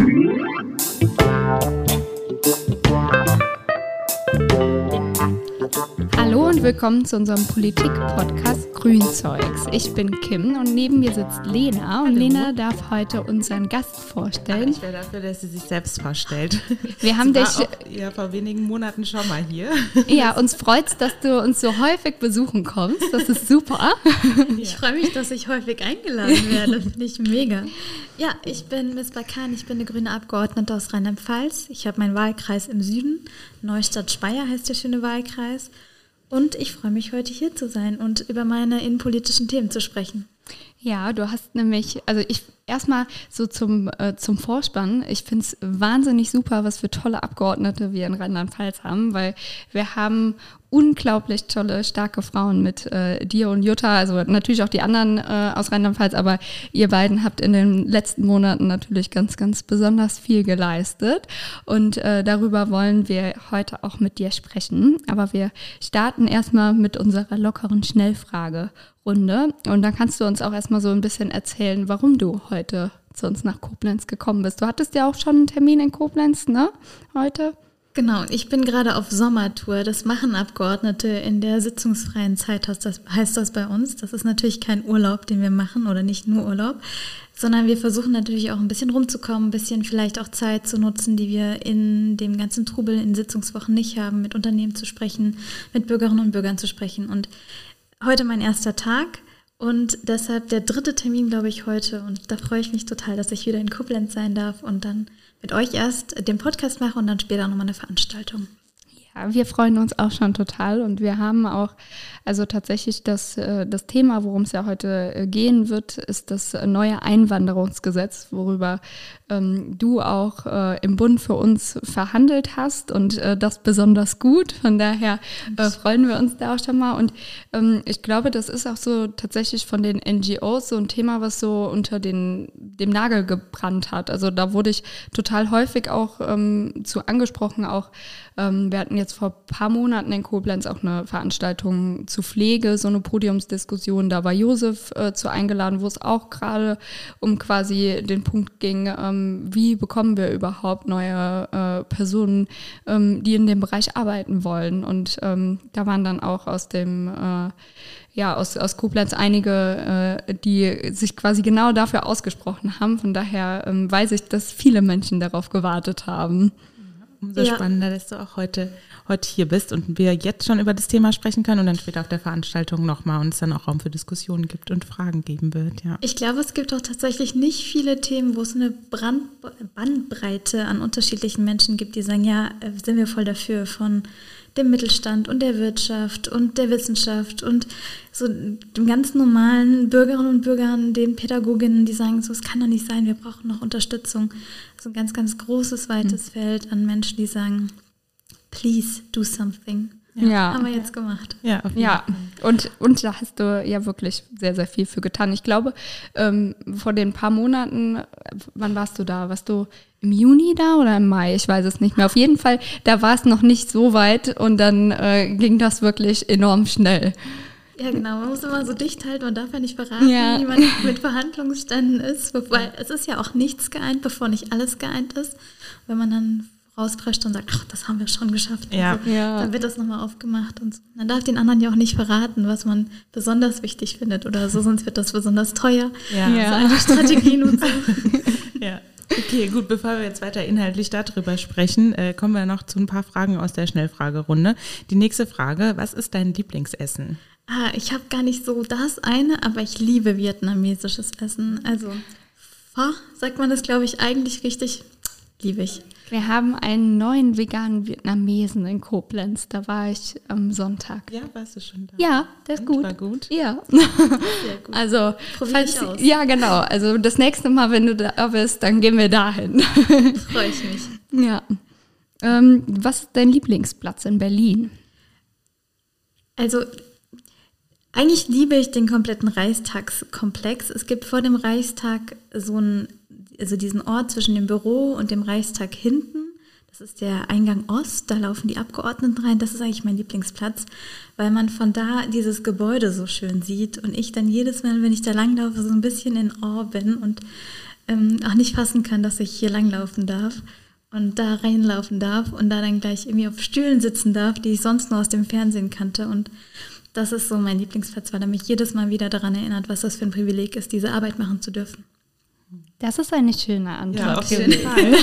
Thank you. Und willkommen zu unserem Politik-Podcast Grünzeugs. Ich bin Kim und neben mir sitzt Lena und Hallo. Lena darf heute unseren Gast vorstellen. Ich wäre dafür, dass sie sich selbst vorstellt. Wir haben dich- ja, vor wenigen Monaten schon mal hier. Ja, uns freut's, dass du uns so häufig besuchen kommst. Das ist super. Ich freue mich, dass ich häufig eingeladen werde. Finde ich mega. Ja, ich bin Miss Bakan, ich bin eine grüne Abgeordnete aus Rheinland-Pfalz. Ich habe meinen Wahlkreis im Süden. Neustadt-Speyer heißt der schöne Wahlkreis. Und ich freue mich, heute hier zu sein und über meine innenpolitischen Themen zu sprechen. Ja, du hast nämlich, also ich erstmal so zum, äh, zum Vorspann. Ich finde es wahnsinnig super, was für tolle Abgeordnete wir in Rheinland-Pfalz haben, weil wir haben unglaublich tolle, starke Frauen mit äh, dir und Jutta, also natürlich auch die anderen äh, aus Rheinland-Pfalz, aber ihr beiden habt in den letzten Monaten natürlich ganz, ganz besonders viel geleistet und äh, darüber wollen wir heute auch mit dir sprechen. Aber wir starten erstmal mit unserer lockeren Schnellfragerunde und dann kannst du uns auch erstmal so ein bisschen erzählen, warum du heute zu uns nach Koblenz gekommen bist. Du hattest ja auch schon einen Termin in Koblenz, ne? Heute? Genau, ich bin gerade auf Sommertour. Das machen Abgeordnete in der sitzungsfreien Zeit, das, heißt das bei uns. Das ist natürlich kein Urlaub, den wir machen oder nicht nur Urlaub, sondern wir versuchen natürlich auch ein bisschen rumzukommen, ein bisschen vielleicht auch Zeit zu nutzen, die wir in dem ganzen Trubel in Sitzungswochen nicht haben, mit Unternehmen zu sprechen, mit Bürgerinnen und Bürgern zu sprechen. Und heute mein erster Tag und deshalb der dritte Termin, glaube ich, heute. Und da freue ich mich total, dass ich wieder in Koblenz sein darf und dann mit euch erst den Podcast mache und dann später nochmal eine Veranstaltung. Ja, wir freuen uns auch schon total und wir haben auch, also tatsächlich das, äh, das Thema, worum es ja heute äh, gehen wird, ist das neue Einwanderungsgesetz, worüber ähm, du auch äh, im Bund für uns verhandelt hast und äh, das besonders gut. Von daher äh, freuen wir uns da auch schon mal. Und ähm, ich glaube, das ist auch so tatsächlich von den NGOs so ein Thema, was so unter den, dem Nagel gebrannt hat. Also da wurde ich total häufig auch ähm, zu angesprochen, auch ähm, wir hatten jetzt vor ein paar Monaten in Koblenz auch eine Veranstaltung zu Pflege, so eine Podiumsdiskussion. Da war Josef äh, zu eingeladen, wo es auch gerade um quasi den Punkt ging, ähm, wie bekommen wir überhaupt neue äh, Personen, ähm, die in dem Bereich arbeiten wollen. Und ähm, da waren dann auch aus dem äh, ja, aus, aus Koblenz einige, äh, die sich quasi genau dafür ausgesprochen haben. Von daher ähm, weiß ich, dass viele Menschen darauf gewartet haben. Umso Ja. spannender, dass du auch heute, heute hier bist und wir jetzt schon über das Thema sprechen können und dann später auf der Veranstaltung nochmal und es dann auch Raum für Diskussionen gibt und Fragen geben wird. Ja. Ich glaube, es gibt auch tatsächlich nicht viele Themen, wo es eine Brand Bandbreite an unterschiedlichen Menschen gibt, die sagen, ja, äh, sind wir voll dafür von dem Mittelstand und der Wirtschaft und der Wissenschaft und so dem ganz normalen Bürgerinnen und Bürgern, den Pädagoginnen, die sagen, so, es kann doch nicht sein, wir brauchen noch Unterstützung. Also ein ganz, ganz großes, weites Feld an Menschen, die sagen, please do something. Ja. Haben wir jetzt gemacht. Ja, Ja, und, und da hast du ja wirklich sehr, sehr viel für getan. Ich glaube, ähm, vor den paar Monaten, wann warst du da? Warst du im Juni da oder im Mai? Ich weiß es nicht mehr. Auf jeden Fall, da war es noch nicht so weit und dann äh, ging das wirklich enorm schnell. Ja, genau. Man muss immer so dicht halten. Man darf ja nicht verraten, Ja. wie man mit Verhandlungsständen ist. Weil es ist ja auch nichts geeint, bevor nicht alles geeint ist. Wenn man dann rausprescht und sagt, ach, das haben wir schon geschafft. Ja. Also, Ja. Dann wird das nochmal aufgemacht. Und so. man darf den anderen ja auch nicht verraten, was man besonders wichtig findet oder so, sonst wird das besonders teuer. Ja. Ja. Also eine Strategie und so. Ja. Okay, gut, bevor wir jetzt weiter inhaltlich darüber sprechen, äh, kommen wir noch zu ein paar Fragen aus der Schnellfragerunde. Die nächste Frage, was ist dein Lieblingsessen? Ah, ich habe gar nicht so das eine, aber ich liebe vietnamesisches Essen. Also, Pho, sagt man das, glaube ich, eigentlich richtig. Liebe ich. Wir haben einen neuen veganen Vietnamesen in Koblenz. Da war ich am Sonntag. Ja, warst du schon da? Ja, der ist Und, gut. War gut? Ja. Sehr gut. Also, Probier ich falls, aus. ja, genau. Also das nächste Mal, wenn du da bist, dann gehen wir dahin. Freue ich mich. ja. Ähm, was ist dein Lieblingsplatz in Berlin? Also eigentlich liebe ich den kompletten Reichstagskomplex. Es gibt vor dem Reichstag so einen, also diesen Ort zwischen dem Büro und dem Reichstag hinten. Das ist der Eingang Ost, da laufen die Abgeordneten rein. Das ist eigentlich mein Lieblingsplatz, weil man von da dieses Gebäude so schön sieht und ich dann jedes Mal, wenn ich da langlaufe, so ein bisschen in Awe bin und ähm, auch nicht fassen kann, dass ich hier langlaufen darf und da reinlaufen darf und da dann gleich irgendwie auf Stühlen sitzen darf, die ich sonst nur aus dem Fernsehen kannte. Und das ist so mein Lieblingsplatz, weil er mich jedes Mal wieder daran erinnert, was das für ein Privileg ist, diese Arbeit machen zu dürfen. Das ist eine schöne Antwort. Ja, auf jeden Fall.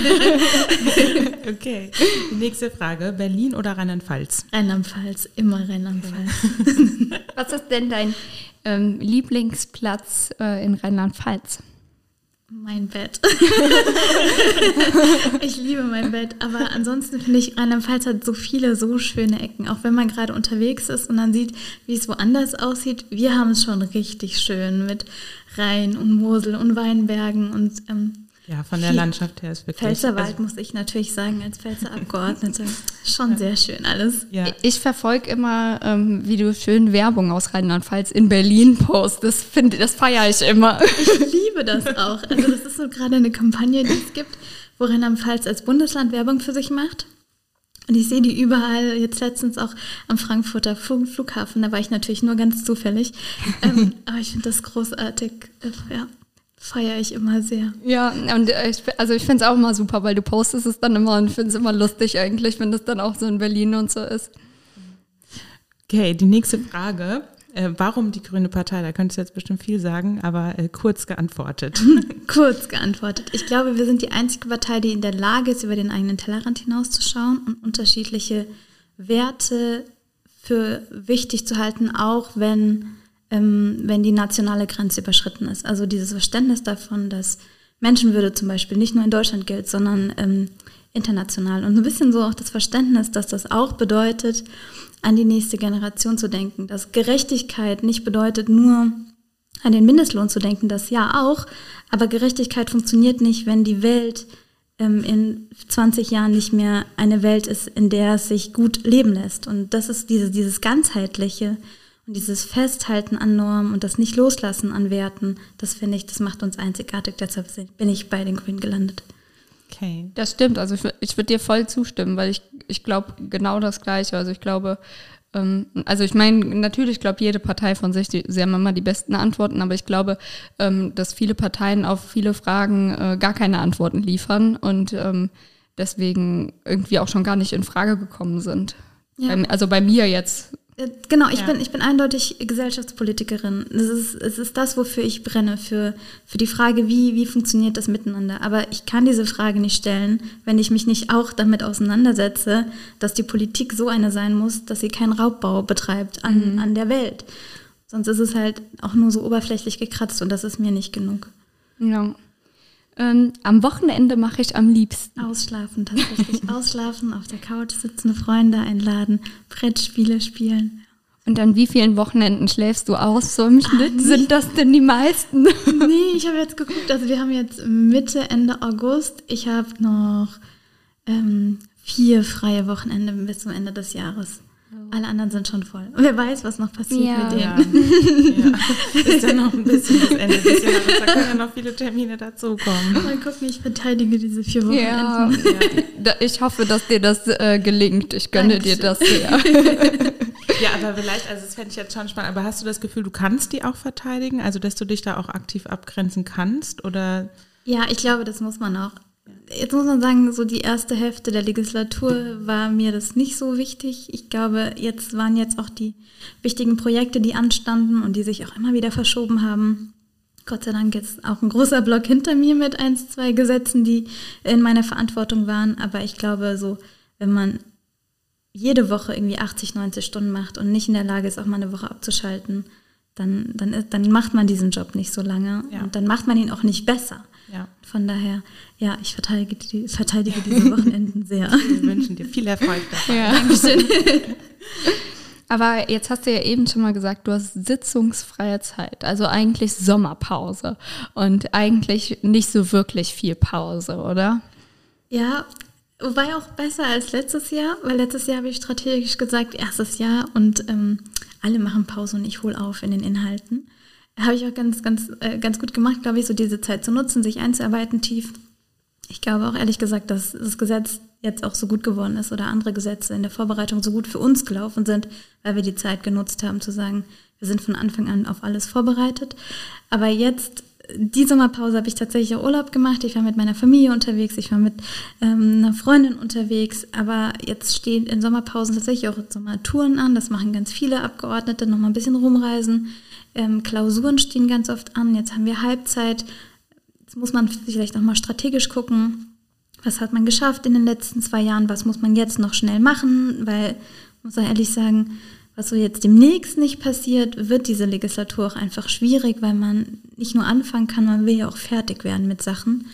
okay. Die nächste Frage: Berlin oder Rheinland-Pfalz? Rheinland-Pfalz, immer Rheinland-Pfalz. Was ist denn dein ähm, Lieblingsplatz äh, in Rheinland-Pfalz? Mein Bett. ich liebe mein Bett, aber ansonsten finde ich, Rheinland-Pfalz hat so viele, so schöne Ecken. Auch wenn man gerade unterwegs ist und dann sieht, wie es woanders aussieht. Wir haben es schon richtig schön mit Rhein und Mosel und Weinbergen und ähm, ja, von der Landschaft her ist wirklich. Pfälzerwald also, muss ich natürlich sagen, als Pfälzer Abgeordnete. Schon ja. sehr schön alles. Ja. Ich verfolge immer, ähm, wie du schön Werbung aus Rheinland-Pfalz in Berlin postest. Das, find, das feiere ich immer. Ich liebe das auch. Also, das ist so gerade eine Kampagne, die es gibt, wo Rheinland-Pfalz als Bundesland Werbung für sich macht. Und ich sehe die überall, jetzt letztens auch am Frankfurter Flughafen, da war ich natürlich nur ganz zufällig. ähm, aber ich finde das großartig. Ja, feiere ich immer sehr. Ja, und ich, also ich finde es auch immer super, weil du postest es dann immer und finde es immer lustig eigentlich, wenn das dann auch so in Berlin und so ist. Okay, die nächste Frage. Äh, warum die Grüne Partei? Da könntest du jetzt bestimmt viel sagen, aber äh, kurz geantwortet. kurz geantwortet. Ich glaube, wir sind die einzige Partei, die in der Lage ist, über den eigenen Tellerrand hinauszuschauen und unterschiedliche Werte für wichtig zu halten, auch wenn ähm, wenn die nationale Grenze überschritten ist. Also dieses Verständnis davon, dass Menschenwürde zum Beispiel nicht nur in Deutschland gilt, sondern ähm, international. Und ein bisschen so auch das Verständnis, dass das auch bedeutet, an die nächste Generation zu denken. Dass Gerechtigkeit nicht bedeutet, nur an den Mindestlohn zu denken, das ja auch, aber Gerechtigkeit funktioniert nicht, wenn die Welt ähm, in 20 Jahren nicht mehr eine Welt ist, in der es sich gut leben lässt. Und das ist diese, dieses ganzheitliche, und dieses Festhalten an Normen und das Nicht-Loslassen an Werten, das finde ich, das macht uns einzigartig. Deshalb bin ich bei den Grünen gelandet. Okay. Das stimmt. Also ich, ich würde dir voll zustimmen, weil ich, ich glaube genau das Gleiche. Also ich glaube, ähm, also ich meine, natürlich glaubt jede Partei von sich, die, sie haben immer die besten Antworten, aber ich glaube, ähm, dass viele Parteien auf viele Fragen äh, gar keine Antworten liefern und ähm, deswegen irgendwie auch schon gar nicht in Frage gekommen sind. Ja. also bei mir jetzt genau, ich, ja. bin, ich bin eindeutig Gesellschaftspolitikerin. Es ist, es ist das, wofür ich brenne, für, für die Frage, wie, wie funktioniert das miteinander. Aber ich kann diese Frage nicht stellen, wenn ich mich nicht auch damit auseinandersetze, dass die Politik so eine sein muss, dass sie keinen Raubbau betreibt an, mhm. an der Welt. Sonst ist es halt auch nur so oberflächlich gekratzt und das ist mir nicht genug. Ja. Ähm, am Wochenende mache ich am liebsten. Ausschlafen, tatsächlich. Ausschlafen, auf der Couch sitzen, Freunde einladen, Brettspiele spielen. Und an wie vielen Wochenenden schläfst du aus so im Schnitt? Ach, Sind das denn die meisten? Nee, ich habe jetzt geguckt, also wir haben jetzt Mitte, Ende August. Ich habe noch ähm, vier freie Wochenende bis zum Ende des Jahres. Alle anderen sind schon voll. Und wer weiß, was noch passiert ja. mit denen. Ja. Ist ja noch ein bisschen das Ende des Jahres. Da können ja noch viele Termine dazukommen. Mal gucken, ich verteidige diese vier Wochen. Ja. ja. Ich hoffe, dass dir das äh, gelingt. Ich gönne Dankeschön. dir das sehr. ja, aber vielleicht, also das fände ich jetzt schon spannend, aber hast du das Gefühl, du kannst die auch verteidigen? Also, dass du dich da auch aktiv abgrenzen kannst? Oder? Ja, ich glaube, das muss man auch jetzt muss man sagen, so die erste Hälfte der Legislatur war mir das nicht so wichtig. Ich glaube, jetzt waren jetzt auch die wichtigen Projekte, die anstanden und die sich auch immer wieder verschoben haben. Gott sei Dank jetzt auch ein großer Block hinter mir mit eins, zwei Gesetzen, die in meiner Verantwortung waren. Aber ich glaube, so, wenn man jede Woche irgendwie 80, 90 Stunden macht und nicht in der Lage ist, auch mal eine Woche abzuschalten, dann, dann, ist, dann macht man diesen Job nicht so lange ja. und dann macht man ihn auch nicht besser. Ja. Von daher, ja, ich verteidige, die, verteidige diese Wochenenden sehr. Wir wünschen dir viel Erfolg dabei. Ja. Dankeschön. Aber jetzt hast du ja eben schon mal gesagt, du hast sitzungsfreie Zeit, also eigentlich Sommerpause und eigentlich nicht so wirklich viel Pause, oder? Ja, wobei auch besser als letztes Jahr, weil letztes Jahr habe ich strategisch gesagt, erstes Jahr und ähm, alle machen Pause und ich hole auf in den Inhalten habe ich auch ganz, ganz, äh, ganz gut gemacht, glaube ich, so diese Zeit zu nutzen, sich einzuarbeiten tief. Ich glaube auch ehrlich gesagt, dass das Gesetz jetzt auch so gut geworden ist oder andere Gesetze in der Vorbereitung so gut für uns gelaufen sind, weil wir die Zeit genutzt haben zu sagen, wir sind von Anfang an auf alles vorbereitet. Aber jetzt die Sommerpause habe ich tatsächlich auch Urlaub gemacht. Ich war mit meiner Familie unterwegs, ich war mit ähm, einer Freundin unterwegs. Aber jetzt stehen in Sommerpausen tatsächlich auch Sommertouren an. Das machen ganz viele Abgeordnete, nochmal ein bisschen rumreisen. Ähm, Klausuren stehen ganz oft an. Jetzt haben wir Halbzeit. Jetzt muss man vielleicht nochmal strategisch gucken. Was hat man geschafft in den letzten zwei Jahren? Was muss man jetzt noch schnell machen? Weil, muss ich ehrlich sagen, was so jetzt demnächst nicht passiert, wird diese Legislatur auch einfach schwierig, weil man nicht nur anfangen kann, man will ja auch fertig werden mit Sachen.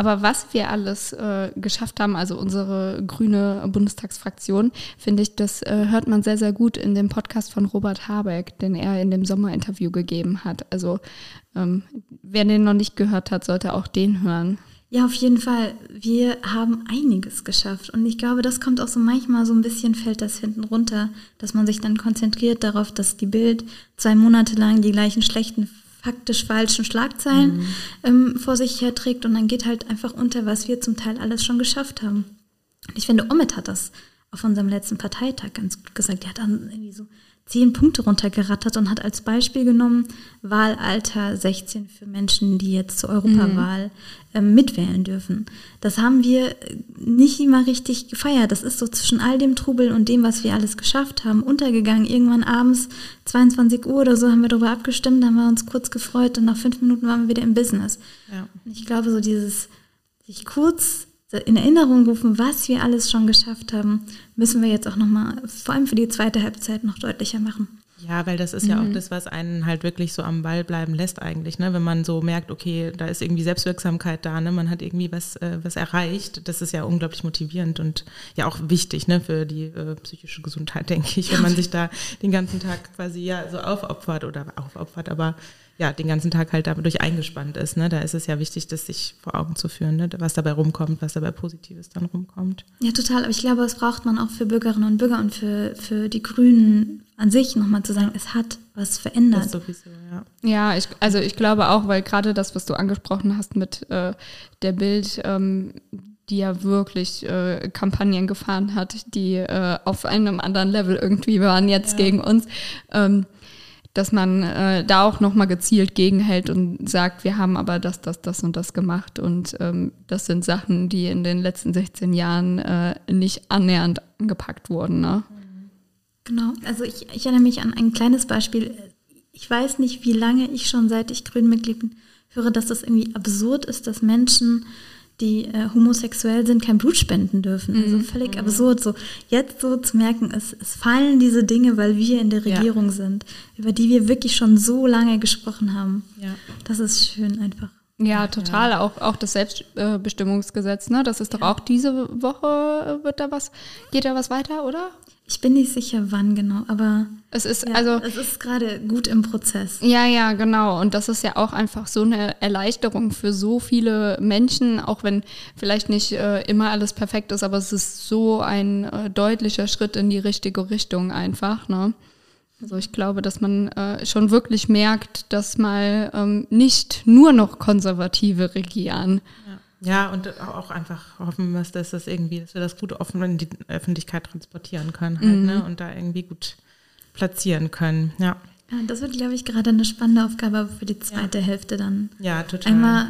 Aber was wir alles äh, geschafft haben, also unsere grüne Bundestagsfraktion, finde ich, das äh, hört man sehr, sehr gut in dem Podcast von Robert Habeck, den er in dem Sommerinterview gegeben hat. Also ähm, wer den noch nicht gehört hat, sollte auch den hören. Ja, auf jeden Fall. Wir haben einiges geschafft. Und ich glaube, das kommt auch so manchmal so ein bisschen, fällt das hinten runter, dass man sich dann konzentriert darauf, dass die Bild zwei Monate lang die gleichen schlechten, faktisch falschen Schlagzeilen mhm. ähm, vor sich herträgt. Und dann geht halt einfach unter, was wir zum Teil alles schon geschafft haben. Und ich finde, Omid hat das auf unserem letzten Parteitag ganz gut gesagt. Er hat dann irgendwie so zehn Punkte runtergerattert und hat als Beispiel genommen Wahlalter 16 für Menschen, die jetzt zur Europawahl ähm, mitwählen dürfen. Das haben wir nicht immer richtig gefeiert. Das ist so zwischen all dem Trubel und dem, was wir alles geschafft haben, untergegangen. Irgendwann abends 22 Uhr oder so haben wir darüber abgestimmt, haben wir uns kurz gefreut und nach fünf Minuten waren wir wieder im Business. Ja. Ich glaube, so dieses sich kurz in Erinnerung rufen, was wir alles schon geschafft haben, müssen wir jetzt auch nochmal, vor allem für die zweite Halbzeit, noch deutlicher machen. Ja, weil das ist mhm. ja auch mhm. das, was einen halt wirklich so am Ball bleiben lässt eigentlich, ne? Wenn man so merkt, okay, da ist irgendwie Selbstwirksamkeit da, ne? Man hat irgendwie was, äh, was erreicht. Das ist ja unglaublich motivierend und ja auch wichtig, ne? Für die äh, psychische Gesundheit, denke ich, wenn man sich da den ganzen Tag quasi ja so aufopfert oder aufopfert, aber ja, den ganzen Tag halt dadurch eingespannt ist. Ne? Da ist es ja wichtig, das sich vor Augen zu führen, ne? was dabei rumkommt, was dabei Positives dann rumkommt. Ja, total. Aber ich glaube, das braucht man auch für Bürgerinnen und Bürger und für, für die Grünen an sich nochmal zu sagen, es hat was verändert. Das sowieso, ja. Ja, ich, also ich glaube auch, weil gerade das, was du angesprochen hast mit äh, der Bild, ähm, die ja wirklich äh, Kampagnen gefahren hat, die äh, auf einem anderen Level irgendwie waren jetzt ja. gegen uns. Ähm, dass man äh, da auch nochmal gezielt gegenhält und sagt, wir haben aber das, das, das und das gemacht. Und ähm, das sind Sachen, die in den letzten 16 Jahren äh, nicht annähernd angepackt wurden. Ne? Genau, also ich, ich erinnere mich an ein kleines Beispiel. Ich weiß nicht, wie lange ich schon, seit ich Grünmitglied bin, höre, dass das irgendwie absurd ist, dass Menschen die äh, homosexuell sind, kein Blut spenden dürfen. Also mhm. völlig mhm. absurd. So jetzt so zu merken, es, es fallen diese Dinge, weil wir in der Regierung ja. sind, über die wir wirklich schon so lange gesprochen haben. Ja. Das ist schön einfach. Ja, total. Ja. Auch, auch das Selbstbestimmungsgesetz, ne? Das ist doch auch diese Woche, wird da was, geht da was weiter, oder? Ich bin nicht sicher, wann genau, aber es ist ja, also es ist gerade gut im Prozess. Ja, ja, genau. Und das ist ja auch einfach so eine Erleichterung für so viele Menschen, auch wenn vielleicht nicht äh, immer alles perfekt ist, aber es ist so ein äh, deutlicher Schritt in die richtige Richtung einfach. Ne? Also ich glaube, dass man äh, schon wirklich merkt, dass mal ähm, nicht nur noch Konservative regieren. Ja. Ja, und auch einfach hoffen, dass das irgendwie, dass wir das gut offen in die Öffentlichkeit transportieren können halt, mhm. ne? Und da irgendwie gut platzieren können. Ja. ja das wird, glaube ich, gerade eine spannende Aufgabe für die zweite ja. Hälfte dann. Ja, total. Einmal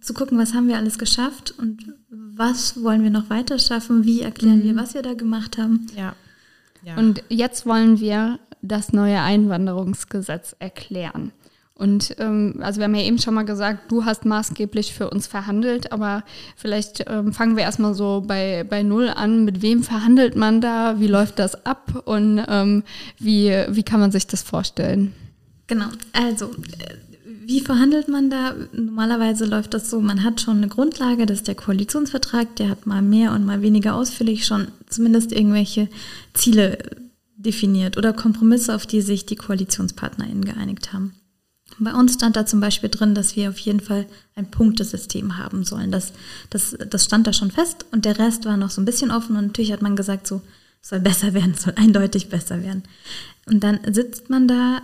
zu gucken, was haben wir alles geschafft und was wollen wir noch weiter schaffen, wie erklären mhm. wir, was wir da gemacht haben. Ja. ja. Und jetzt wollen wir das neue Einwanderungsgesetz erklären. Und ähm, also wir haben ja eben schon mal gesagt, du hast maßgeblich für uns verhandelt, aber vielleicht ähm, fangen wir erstmal so bei, bei Null an. Mit wem verhandelt man da? Wie läuft das ab? Und ähm, wie, wie kann man sich das vorstellen? Genau, also äh, wie verhandelt man da? Normalerweise läuft das so, man hat schon eine Grundlage, das ist der Koalitionsvertrag, der hat mal mehr und mal weniger ausführlich schon zumindest irgendwelche Ziele definiert oder Kompromisse, auf die sich die KoalitionspartnerInnen geeinigt haben. Bei uns stand da zum Beispiel drin, dass wir auf jeden Fall ein Punktesystem haben sollen. Das, das, das stand da schon fest und der Rest war noch so ein bisschen offen und natürlich hat man gesagt, so soll besser werden, soll eindeutig besser werden. Und dann sitzt man da.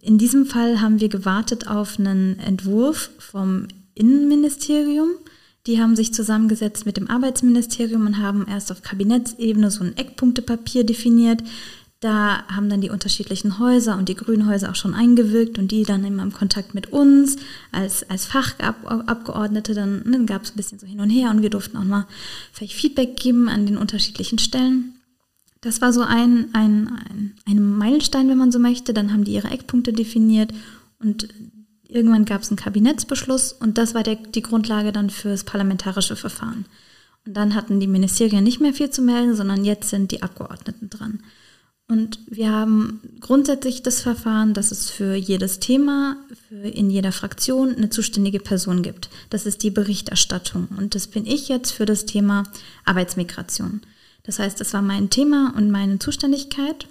In diesem Fall haben wir gewartet auf einen Entwurf vom Innenministerium. Die haben sich zusammengesetzt mit dem Arbeitsministerium und haben erst auf Kabinettsebene so ein Eckpunktepapier definiert da haben dann die unterschiedlichen Häuser und die Grünhäuser auch schon eingewirkt und die dann immer im Kontakt mit uns als, als Fachabgeordnete, dann, dann gab es ein bisschen so hin und her und wir durften auch mal vielleicht Feedback geben an den unterschiedlichen Stellen. Das war so ein, ein, ein, ein Meilenstein, wenn man so möchte. Dann haben die ihre Eckpunkte definiert und irgendwann gab es einen Kabinettsbeschluss und das war der, die Grundlage dann für das parlamentarische Verfahren. Und dann hatten die Ministerien nicht mehr viel zu melden, sondern jetzt sind die Abgeordneten dran. Und wir haben grundsätzlich das Verfahren, dass es für jedes Thema für in jeder Fraktion eine zuständige Person gibt. Das ist die Berichterstattung. Und das bin ich jetzt für das Thema Arbeitsmigration. Das heißt, das war mein Thema und meine Zuständigkeit.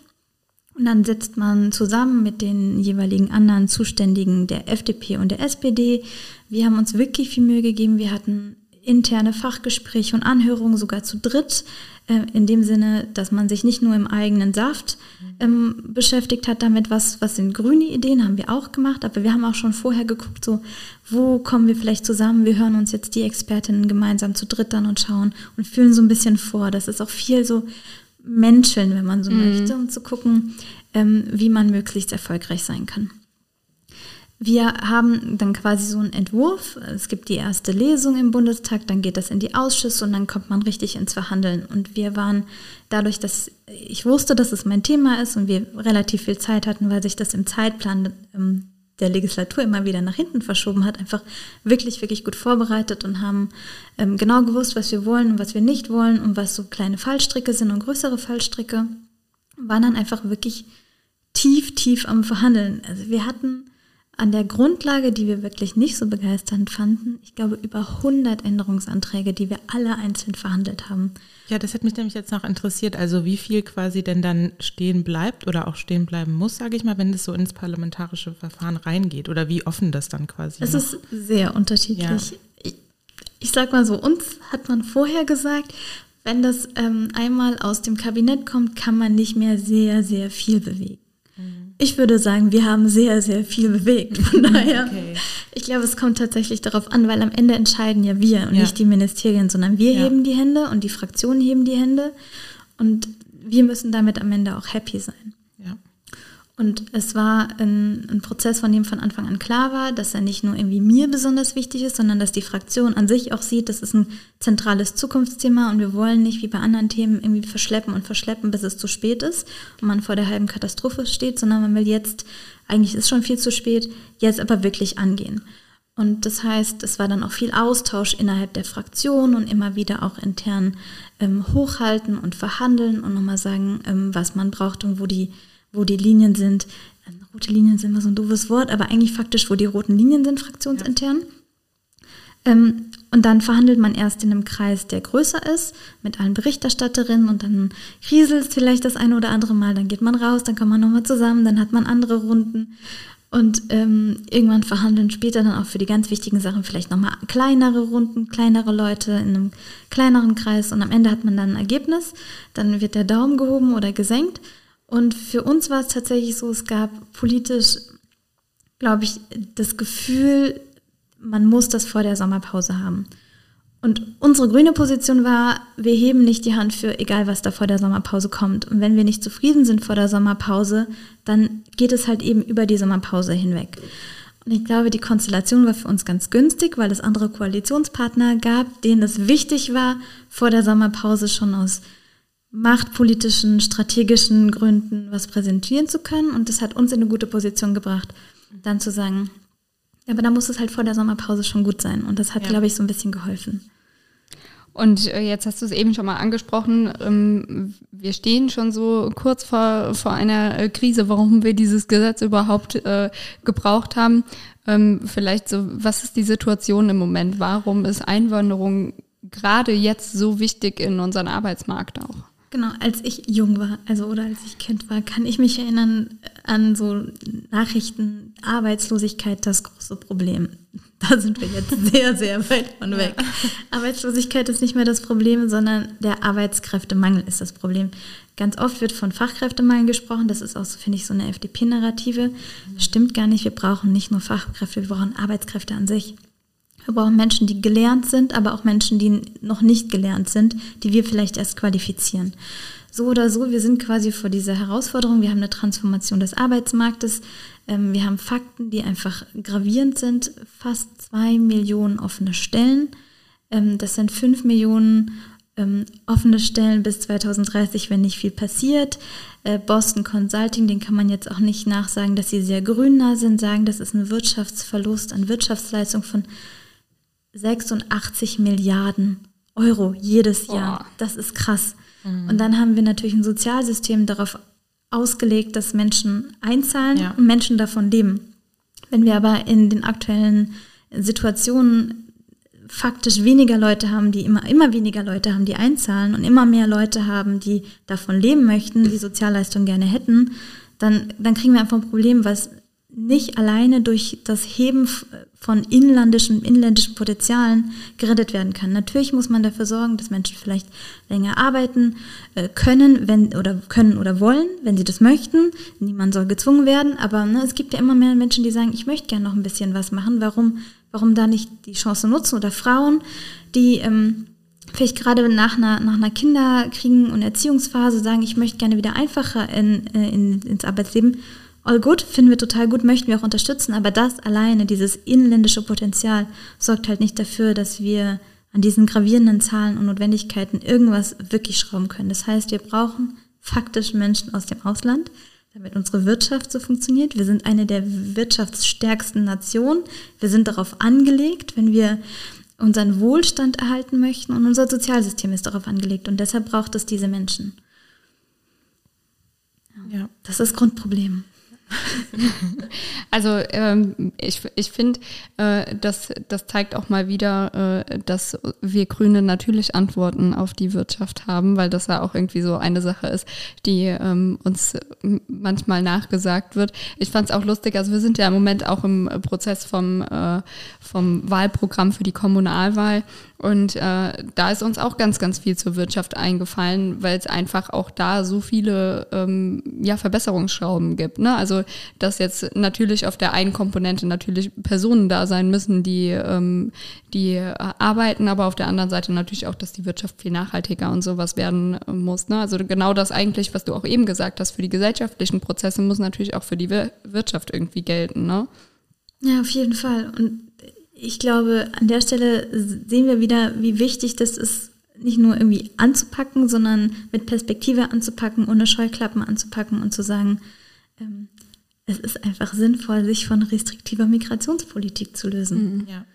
Und dann sitzt man zusammen mit den jeweiligen anderen Zuständigen der FDP und der SPD. Wir haben uns wirklich viel Mühe gegeben. Wir hatten interne Fachgespräche und Anhörungen sogar zu dritt, äh, in dem Sinne, dass man sich nicht nur im eigenen Saft ähm, beschäftigt hat damit, was, was sind grüne Ideen, haben wir auch gemacht, aber wir haben auch schon vorher geguckt, so, wo kommen wir vielleicht zusammen, wir hören uns jetzt die Expertinnen gemeinsam zu dritt an und schauen und fühlen so ein bisschen vor. Das ist auch viel so Menscheln, wenn man so mhm. möchte, um zu gucken, ähm, wie man möglichst erfolgreich sein kann. Wir haben dann quasi so einen Entwurf. Es gibt die erste Lesung im Bundestag, dann geht das in die Ausschüsse und dann kommt man richtig ins Verhandeln. Und wir waren dadurch, dass ich wusste, dass es mein Thema ist und wir relativ viel Zeit hatten, weil sich das im Zeitplan ähm, der Legislatur immer wieder nach hinten verschoben hat, einfach wirklich, wirklich gut vorbereitet und haben ähm, genau gewusst, was wir wollen und was wir nicht wollen und was so kleine Fallstricke sind und größere Fallstricke, waren dann einfach wirklich tief, tief am Verhandeln. Also wir hatten an der Grundlage, die wir wirklich nicht so begeisternd fanden, ich glaube über 100 Änderungsanträge, die wir alle einzeln verhandelt haben. Ja, das hätte mich nämlich jetzt noch interessiert, also wie viel quasi denn dann stehen bleibt oder auch stehen bleiben muss, sage ich mal, wenn es so ins parlamentarische Verfahren reingeht oder wie offen das dann quasi ist. Es ist sehr unterschiedlich. Ja. Ich, ich sag mal so, uns hat man vorher gesagt, wenn das ähm, einmal aus dem Kabinett kommt, kann man nicht mehr sehr, sehr viel bewegen. Ich würde sagen, wir haben sehr, sehr viel bewegt. Von daher, okay. ich glaube, es kommt tatsächlich darauf an, weil am Ende entscheiden ja wir und ja. nicht die Ministerien, sondern wir ja. heben die Hände und die Fraktionen heben die Hände. Und wir müssen damit am Ende auch happy sein. Und es war ein, ein, Prozess, von dem von Anfang an klar war, dass er nicht nur irgendwie mir besonders wichtig ist, sondern dass die Fraktion an sich auch sieht, das ist ein zentrales Zukunftsthema und wir wollen nicht wie bei anderen Themen irgendwie verschleppen und verschleppen, bis es zu spät ist und man vor der halben Katastrophe steht, sondern man will jetzt, eigentlich ist schon viel zu spät, jetzt aber wirklich angehen. Und das heißt, es war dann auch viel Austausch innerhalb der Fraktion und immer wieder auch intern ähm, hochhalten und verhandeln und nochmal sagen, ähm, was man braucht und wo die wo die Linien sind. Ähm, rote Linien sind immer so ein doofes Wort, aber eigentlich faktisch, wo die roten Linien sind, fraktionsintern. Ja. Ähm, und dann verhandelt man erst in einem Kreis, der größer ist, mit allen Berichterstatterinnen und dann rieselt es vielleicht das eine oder andere Mal, dann geht man raus, dann kommt man nochmal zusammen, dann hat man andere Runden. Und ähm, irgendwann verhandeln später dann auch für die ganz wichtigen Sachen vielleicht nochmal kleinere Runden, kleinere Leute in einem kleineren Kreis und am Ende hat man dann ein Ergebnis. Dann wird der Daumen gehoben oder gesenkt und für uns war es tatsächlich so, es gab politisch, glaube ich, das Gefühl, man muss das vor der Sommerpause haben. Und unsere grüne Position war, wir heben nicht die Hand für egal, was da vor der Sommerpause kommt. Und wenn wir nicht zufrieden sind vor der Sommerpause, dann geht es halt eben über die Sommerpause hinweg. Und ich glaube, die Konstellation war für uns ganz günstig, weil es andere Koalitionspartner gab, denen es wichtig war, vor der Sommerpause schon aus machtpolitischen, strategischen Gründen was präsentieren zu können. Und das hat uns in eine gute Position gebracht, dann zu sagen, aber da muss es halt vor der Sommerpause schon gut sein. Und das hat, ja. glaube ich, so ein bisschen geholfen. Und äh, jetzt hast du es eben schon mal angesprochen, ähm, wir stehen schon so kurz vor, vor einer äh, Krise, warum wir dieses Gesetz überhaupt äh, gebraucht haben. Ähm, vielleicht so, was ist die Situation im Moment? Warum ist Einwanderung gerade jetzt so wichtig in unserem Arbeitsmarkt auch? Genau, als ich jung war, also oder als ich Kind war, kann ich mich erinnern an so Nachrichten, Arbeitslosigkeit, das große Problem. Da sind wir jetzt sehr, sehr weit von weg. Arbeitslosigkeit ist nicht mehr das Problem, sondern der Arbeitskräftemangel ist das Problem. Ganz oft wird von Fachkräftemangel gesprochen, das ist auch, so, finde ich, so eine FDP-Narrative. Stimmt gar nicht, wir brauchen nicht nur Fachkräfte, wir brauchen Arbeitskräfte an sich. Wir brauchen Menschen, die gelernt sind, aber auch Menschen, die noch nicht gelernt sind, die wir vielleicht erst qualifizieren. so oder so, wir sind quasi vor dieser Herausforderung. Wir haben eine Transformation des Arbeitsmarktes. Ähm, wir haben Fakten, die einfach gravierend sind. Fast zwei Millionen offene Stellen. Ähm, das sind fünf Millionen ähm, offene Stellen bis 2030, wenn nicht viel passiert. Äh, Boston Consulting, den kann man jetzt auch nicht nachsagen, dass sie sehr grünnah sind, sagen, das ist ein Wirtschaftsverlust an Wirtschaftsleistung von 86 Milliarden Euro jedes Jahr. Boah. Das ist krass. Mhm. Und dann haben wir natürlich ein Sozialsystem darauf ausgelegt, dass Menschen einzahlen ja. und Menschen davon leben. Wenn wir aber in den aktuellen Situationen faktisch weniger Leute haben, die immer, immer weniger Leute haben, die einzahlen und immer mehr Leute haben, die davon leben möchten, die Sozialleistungen gerne hätten, dann, dann kriegen wir einfach ein Problem, was nicht alleine durch das Heben von inländischen, inländischen Potenzialen gerettet werden kann. Natürlich muss man dafür sorgen, dass Menschen vielleicht länger arbeiten äh, können, wenn oder können oder wollen, wenn sie das möchten. Niemand soll gezwungen werden, aber ne, es gibt ja immer mehr Menschen, die sagen, ich möchte gerne noch ein bisschen was machen. Warum Warum da nicht die Chance nutzen? Oder Frauen, die ähm, vielleicht gerade nach einer, nach einer Kinderkriegen- und Erziehungsphase sagen, ich möchte gerne wieder einfacher in, äh, in, ins Arbeitsleben. All gut, finden wir total gut, möchten wir auch unterstützen, aber das alleine, dieses inländische Potenzial, sorgt halt nicht dafür, dass wir an diesen gravierenden Zahlen und Notwendigkeiten irgendwas wirklich schrauben können. Das heißt, wir brauchen faktisch Menschen aus dem Ausland, damit unsere Wirtschaft so funktioniert. Wir sind eine der wirtschaftsstärksten Nationen. Wir sind darauf angelegt, wenn wir unseren Wohlstand erhalten möchten und unser Sozialsystem ist darauf angelegt und deshalb braucht es diese Menschen. Ja. Das ist das Grundproblem. Also ähm, ich, ich finde, äh, das, das zeigt auch mal wieder, äh, dass wir Grüne natürlich Antworten auf die Wirtschaft haben, weil das ja auch irgendwie so eine Sache ist, die ähm, uns manchmal nachgesagt wird. Ich fand es auch lustig, also wir sind ja im Moment auch im Prozess vom, äh, vom Wahlprogramm für die Kommunalwahl und äh, da ist uns auch ganz, ganz viel zur Wirtschaft eingefallen, weil es einfach auch da so viele ähm, ja, Verbesserungsschrauben gibt. Ne? Also dass jetzt natürlich auf der einen Komponente natürlich Personen da sein müssen, die, ähm, die arbeiten, aber auf der anderen Seite natürlich auch, dass die Wirtschaft viel nachhaltiger und sowas werden muss. Ne? Also genau das eigentlich, was du auch eben gesagt hast, für die gesellschaftlichen Prozesse muss natürlich auch für die Wirtschaft irgendwie gelten. Ne? Ja, auf jeden Fall. Und ich glaube, an der Stelle sehen wir wieder, wie wichtig das ist, nicht nur irgendwie anzupacken, sondern mit Perspektive anzupacken, ohne Scheuklappen anzupacken und zu sagen, ähm, es ist einfach sinnvoll, sich von restriktiver Migrationspolitik zu lösen. Mhm. Ja.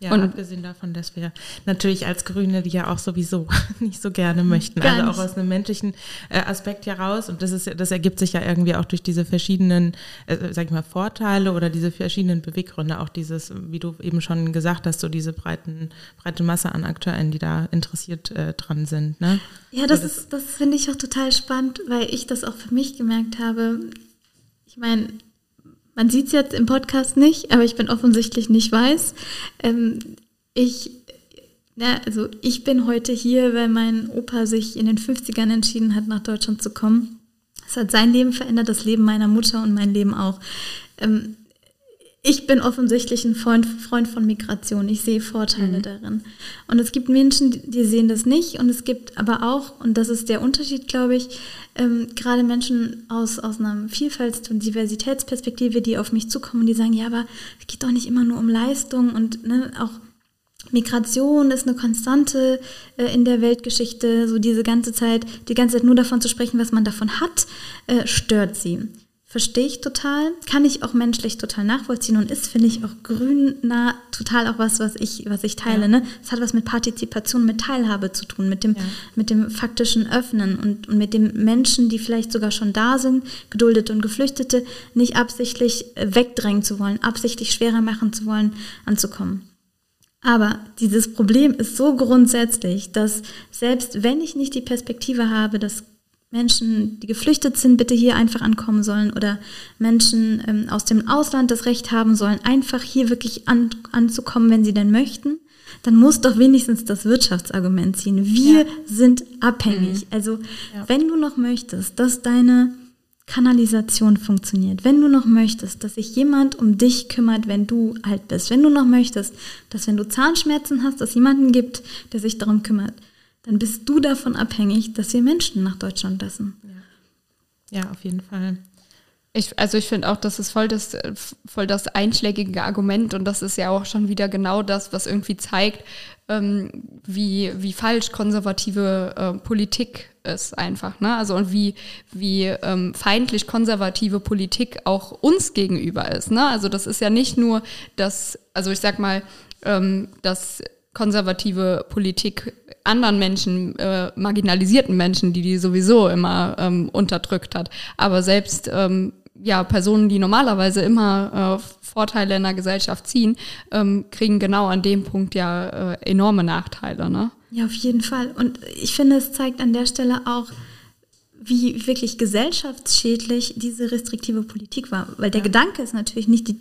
Ja, und abgesehen davon, dass wir natürlich als Grüne die ja auch sowieso nicht so gerne möchten. Also auch aus einem menschlichen äh, Aspekt heraus. Und das ist das ergibt sich ja irgendwie auch durch diese verschiedenen, äh, sag ich mal, Vorteile oder diese verschiedenen Beweggründe. Auch dieses, wie du eben schon gesagt hast, so diese breiten, breite Masse an Akteuren, die da interessiert äh, dran sind. Ne? Ja, das, so, das, das finde ich auch total spannend, weil ich das auch für mich gemerkt habe. Ich meine, man sieht es jetzt im Podcast nicht, aber ich bin offensichtlich nicht weiß. Ähm, ich, na, also ich bin heute hier, weil mein Opa sich in den 50ern entschieden hat, nach Deutschland zu kommen. Es hat sein Leben verändert, das Leben meiner Mutter und mein Leben auch. Ähm, ich bin offensichtlich ein Freund, Freund von Migration. Ich sehe Vorteile mhm. darin. Und es gibt Menschen, die sehen das nicht. Und es gibt aber auch, und das ist der Unterschied, glaube ich, ähm, gerade Menschen aus, aus einer Vielfalt- und Diversitätsperspektive, die auf mich zukommen, die sagen, ja, aber es geht doch nicht immer nur um Leistung und ne, auch Migration ist eine Konstante äh, in der Weltgeschichte. So diese ganze Zeit, die ganze Zeit nur davon zu sprechen, was man davon hat, äh, stört sie. Verstehe ich total, kann ich auch menschlich total nachvollziehen und ist, finde ich, auch grünnah total auch was, was ich, was ich teile. Ja. Ne? Es hat was mit Partizipation, mit Teilhabe zu tun, mit dem, ja. mit dem faktischen Öffnen und, und mit dem Menschen, die vielleicht sogar schon da sind, Geduldete und Geflüchtete, nicht absichtlich wegdrängen zu wollen, absichtlich schwerer machen zu wollen, anzukommen. Aber dieses Problem ist so grundsätzlich, dass selbst wenn ich nicht die Perspektive habe, dass Menschen, die geflüchtet sind, bitte hier einfach ankommen sollen oder Menschen ähm, aus dem Ausland das Recht haben sollen, einfach hier wirklich an, anzukommen, wenn sie denn möchten, dann muss doch wenigstens das Wirtschaftsargument ziehen. Wir ja. sind abhängig. Mhm. Also ja. wenn du noch möchtest, dass deine Kanalisation funktioniert, wenn du noch möchtest, dass sich jemand um dich kümmert, wenn du alt bist, wenn du noch möchtest, dass wenn du Zahnschmerzen hast, dass jemanden gibt, der sich darum kümmert, dann bist du davon abhängig, dass wir Menschen nach Deutschland lassen. Ja, ja auf jeden Fall. Ich, also ich finde auch, das ist voll das, voll das einschlägige Argument und das ist ja auch schon wieder genau das, was irgendwie zeigt, ähm, wie, wie falsch konservative äh, Politik ist einfach. Ne? Also und wie, wie ähm, feindlich konservative Politik auch uns gegenüber ist. Ne? Also das ist ja nicht nur das, also ich sag mal, ähm, dass konservative Politik anderen Menschen, äh, marginalisierten Menschen, die die sowieso immer ähm, unterdrückt hat. Aber selbst ähm, ja, Personen, die normalerweise immer äh, Vorteile in der Gesellschaft ziehen, ähm, kriegen genau an dem Punkt ja äh, enorme Nachteile. Ne? Ja, auf jeden Fall. Und ich finde, es zeigt an der Stelle auch, wie wirklich gesellschaftsschädlich diese restriktive Politik war. Weil der ja. Gedanke ist natürlich nicht, die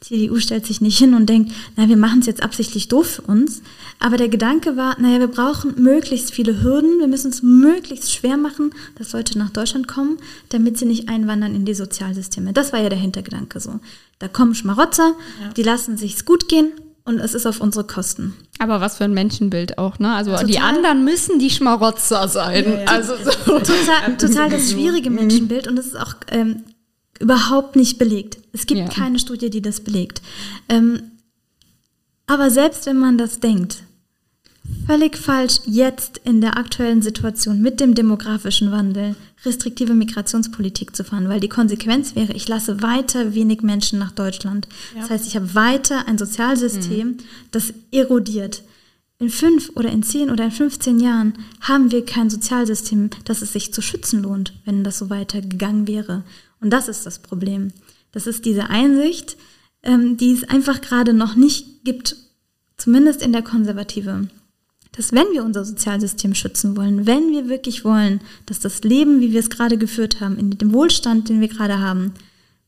CDU stellt sich nicht hin und denkt, na, wir machen es jetzt absichtlich doof für uns. Aber der Gedanke war, naja, wir brauchen möglichst viele Hürden, wir müssen es möglichst schwer machen, dass Leute nach Deutschland kommen, damit sie nicht einwandern in die Sozialsysteme. Das war ja der Hintergedanke so. Da kommen Schmarotzer, ja. die lassen sich's gut gehen und es ist auf unsere Kosten. Aber was für ein Menschenbild auch, ne? Also total, die anderen müssen die Schmarotzer sein. Ja, ja. Also so. total, total das schwierige mhm. Menschenbild und das ist auch ähm, überhaupt nicht belegt. Es gibt ja. keine Studie, die das belegt. Ähm, aber selbst wenn man das denkt, völlig falsch, jetzt in der aktuellen Situation mit dem demografischen Wandel restriktive Migrationspolitik zu fahren, weil die Konsequenz wäre, ich lasse weiter wenig Menschen nach Deutschland. Ja. Das heißt, ich habe weiter ein Sozialsystem, mhm. das erodiert. In fünf oder in zehn oder in 15 Jahren haben wir kein Sozialsystem, das es sich zu schützen lohnt, wenn das so weitergegangen wäre. Und das ist das Problem. Das ist diese Einsicht, ähm, die es einfach gerade noch nicht gibt, zumindest in der Konservative dass wenn wir unser Sozialsystem schützen wollen, wenn wir wirklich wollen, dass das Leben, wie wir es gerade geführt haben, in dem Wohlstand, den wir gerade haben,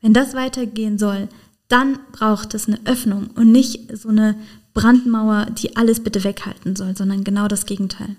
wenn das weitergehen soll, dann braucht es eine Öffnung und nicht so eine Brandmauer, die alles bitte weghalten soll, sondern genau das Gegenteil.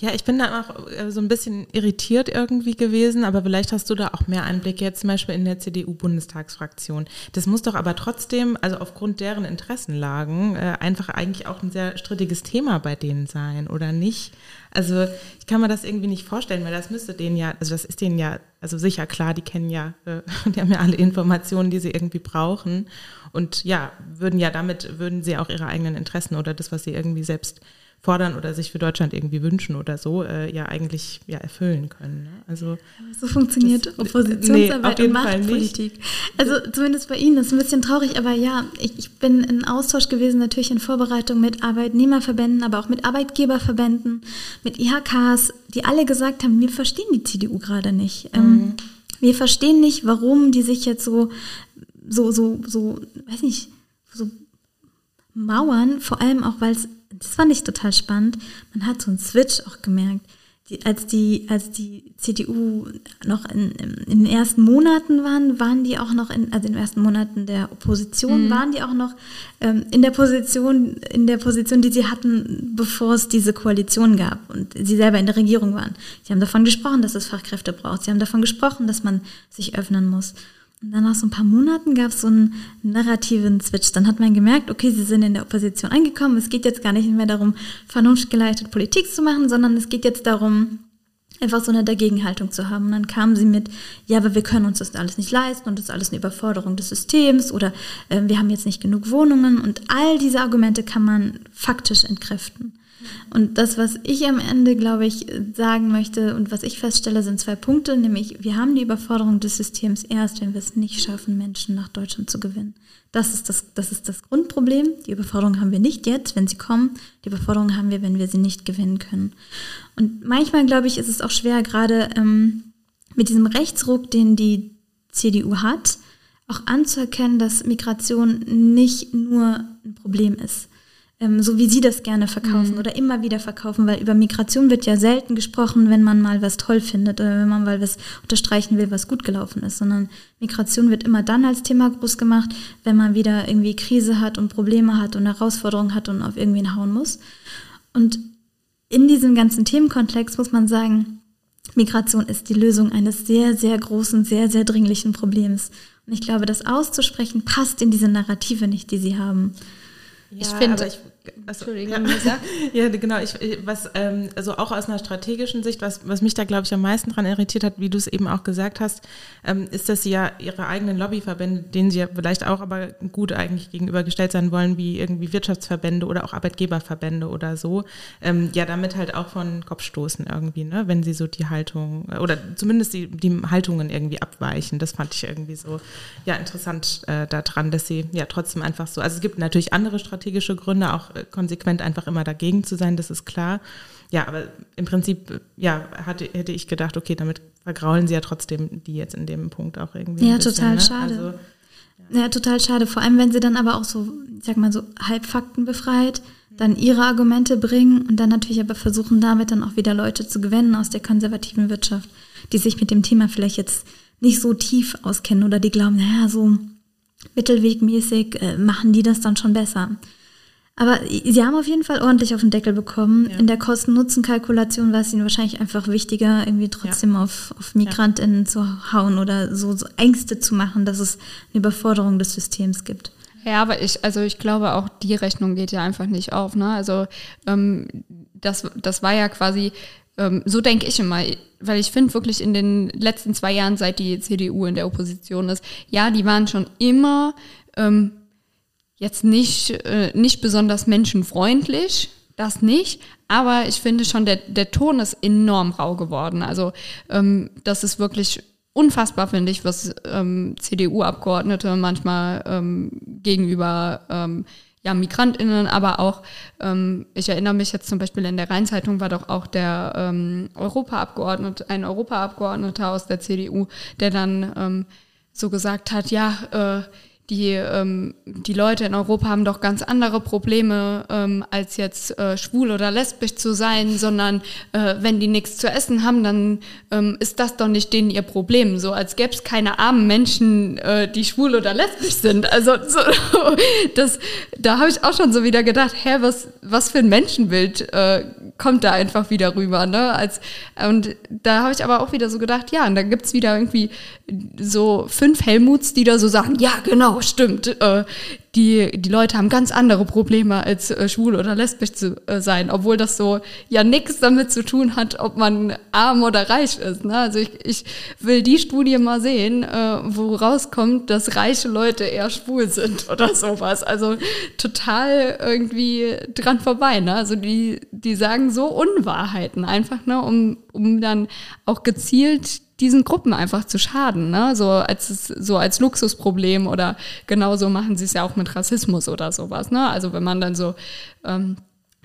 Ja, ich bin da auch äh, so ein bisschen irritiert irgendwie gewesen, aber vielleicht hast du da auch mehr Einblick jetzt zum Beispiel in der CDU-Bundestagsfraktion. Das muss doch aber trotzdem, also aufgrund deren Interessenlagen, äh, einfach eigentlich auch ein sehr strittiges Thema bei denen sein, oder nicht? Also ich kann mir das irgendwie nicht vorstellen, weil das müsste denen ja, also das ist denen ja, also sicher klar, die kennen ja, äh, die haben ja alle Informationen, die sie irgendwie brauchen. Und ja, würden ja damit, würden sie auch ihre eigenen Interessen oder das, was sie irgendwie selbst fordern oder sich für Deutschland irgendwie wünschen oder so, äh, ja eigentlich ja erfüllen können. Ne? Also so funktioniert das, Oppositionsarbeit nee, und Machtpolitik. Also zumindest bei Ihnen das ist ein bisschen traurig, aber ja, ich, ich bin in Austausch gewesen natürlich in Vorbereitung mit Arbeitnehmerverbänden, aber auch mit Arbeitgeberverbänden, mit IHKs, die alle gesagt haben, wir verstehen die CDU gerade nicht. Ähm, mhm. Ähm, wir verstehen nicht, warum die sich jetzt so, so, so, so, weiß nicht, so mauern, vor allem auch, weil es das fand ich total spannend. Man hat so einen Switch auch gemerkt. Die, als, die, als die CDU noch in, in, den ersten Monaten waren, waren die auch noch in, also in den ersten Monaten der Opposition, mhm. waren die auch noch ähm, in der Position, in der Position, die sie hatten, bevor es diese Koalition gab und sie selber in der Regierung waren. Sie haben davon gesprochen, dass es Fachkräfte braucht. Sie haben davon gesprochen, dass man sich öffnen muss. Und dann nach so ein paar Monaten gab es so einen narrativen Switch. Dann hat man gemerkt, okay, sie sind in der Opposition angekommen. Es geht jetzt gar nicht mehr darum, vernunftgeleitet Politik zu machen, sondern es geht jetzt darum, einfach so eine Dagegenhaltung zu haben. Und dann kamen sie mit, ja, aber wir können uns das alles nicht leisten und das ist alles eine Überforderung des Systems oder äh, wir haben jetzt nicht genug Wohnungen und all diese Argumente kann man faktisch entkräften. Und das, was ich am Ende, glaube ich, sagen möchte und was ich feststelle, sind zwei Punkte, nämlich wir haben die Überforderung des Systems erst, wenn wir es nicht schaffen, Menschen nach Deutschland zu gewinnen. Das ist das, das ist das Grundproblem. Die Überforderung haben wir nicht jetzt, wenn sie kommen. Die Überforderung haben wir, wenn wir sie nicht gewinnen können. Und manchmal, glaube ich, ist es auch schwer, gerade ähm, mit diesem Rechtsruck, den die CDU hat, auch anzuerkennen, dass Migration nicht nur ein Problem ist ähm, so wie Sie das gerne verkaufen mhm. oder immer wieder verkaufen, weil über Migration wird ja selten gesprochen, wenn man mal was toll findet oder wenn man mal was unterstreichen will, was gut gelaufen ist, sondern Migration wird immer dann als Thema groß gemacht, wenn man wieder irgendwie Krise hat und Probleme hat und Herausforderungen hat und auf irgendwen hauen muss. Und in diesem ganzen Themenkomplex muss man sagen, Migration ist die Lösung eines sehr, sehr großen, sehr, sehr dringlichen Problems. Und ich glaube, das auszusprechen passt in diese Narrative nicht, die Sie haben. Ja, ich finde, also, Entschuldigung, ja, ja, genau. Ich, was ähm, also auch aus einer strategischen Sicht, was, was mich da glaube ich am meisten daran irritiert hat, wie du es eben auch gesagt hast, ähm, ist, dass sie ja ihre eigenen Lobbyverbände, denen sie ja vielleicht auch aber gut eigentlich gegenübergestellt sein wollen, wie irgendwie Wirtschaftsverbände oder auch Arbeitgeberverbände oder so, ähm, ja damit halt auch von Kopf stoßen irgendwie, ne, wenn sie so die Haltung oder zumindest die, die Haltungen irgendwie abweichen. Das fand ich irgendwie so ja interessant äh, daran, dass sie ja trotzdem einfach so, also es gibt natürlich andere strategische Gründe, auch äh, konsequent einfach immer dagegen zu sein, das ist klar. Ja, aber im Prinzip, ja, hatte, hätte ich gedacht, okay, damit vergraulen sie ja trotzdem die jetzt in dem Punkt auch irgendwie. Ja, bisschen, total ne? schade. Also, ja. ja. total schade. Vor allem, wenn sie dann aber auch so, ich sag mal so, Halbfakten befreit, dann ihre Argumente bringen und dann natürlich aber versuchen, damit dann auch wieder Leute zu gewinnen aus der konservativen Wirtschaft, die sich mit dem Thema vielleicht jetzt nicht so tief auskennen oder die glauben, naja, so mittelwegmäßig äh, machen die das dann schon besser. Aber sie haben auf jeden Fall ordentlich auf den Deckel bekommen. Ja. In der Kosten-Nutzen-Kalkulation war es ihnen wahrscheinlich einfach wichtiger, irgendwie trotzdem ja. auf, auf MigrantInnen ja. zu hauen oder so, so Ängste zu machen, dass es eine Überforderung des Systems gibt. Ja, aber ich, also ich glaube auch die Rechnung geht ja einfach nicht auf. Ne? Also ähm, das, das war ja quasi, ähm, so denke ich immer, weil ich finde wirklich in den letzten zwei Jahren, seit die CDU in der Opposition ist, ja, die waren schon immer ähm, jetzt nicht, äh, nicht besonders menschenfreundlich, das nicht, aber ich finde schon, der, der Ton ist enorm rau geworden. Also ähm, das ist wirklich unfassbar, finde ich, was ähm, CDU-Abgeordnete manchmal ähm, gegenüber ähm, ja, MigrantInnen, aber auch, ähm, ich erinnere mich jetzt zum Beispiel in der Rheinzeitung war doch auch der ähm, Europaabgeordnete, ein Europaabgeordneter aus der CDU, der dann ähm, so gesagt hat, ja, äh, die, ähm, die Leute in Europa haben doch ganz andere Probleme, ähm, als jetzt äh, schwul oder lesbisch zu sein, sondern äh, wenn die nichts zu essen haben, dann ähm, ist das doch nicht denen ihr Problem. So als gäbe es keine armen Menschen, äh, die schwul oder lesbisch sind. Also so, das, da habe ich auch schon so wieder gedacht, hä, was, was für ein Menschenbild äh, kommt da einfach wieder rüber. Ne? Als, und da habe ich aber auch wieder so gedacht, ja, und da gibt's wieder irgendwie so fünf Helmuts, die da so sagen, ja, genau, stimmt. Äh, die, die Leute haben ganz andere Probleme, als äh, schwul oder lesbisch zu äh, sein, obwohl das so ja nichts damit zu tun hat, ob man arm oder reich ist. Ne? Also ich, ich will die Studie mal sehen, äh, wo rauskommt, dass reiche Leute eher schwul sind oder sowas. Also total irgendwie dran vorbei. Ne? Also die, die sagen so Unwahrheiten einfach, ne? um, um dann auch gezielt diesen Gruppen einfach zu schaden, ne? so als so als Luxusproblem oder genauso machen sie es ja auch mit Rassismus oder sowas. Ne? Also wenn man dann so ähm,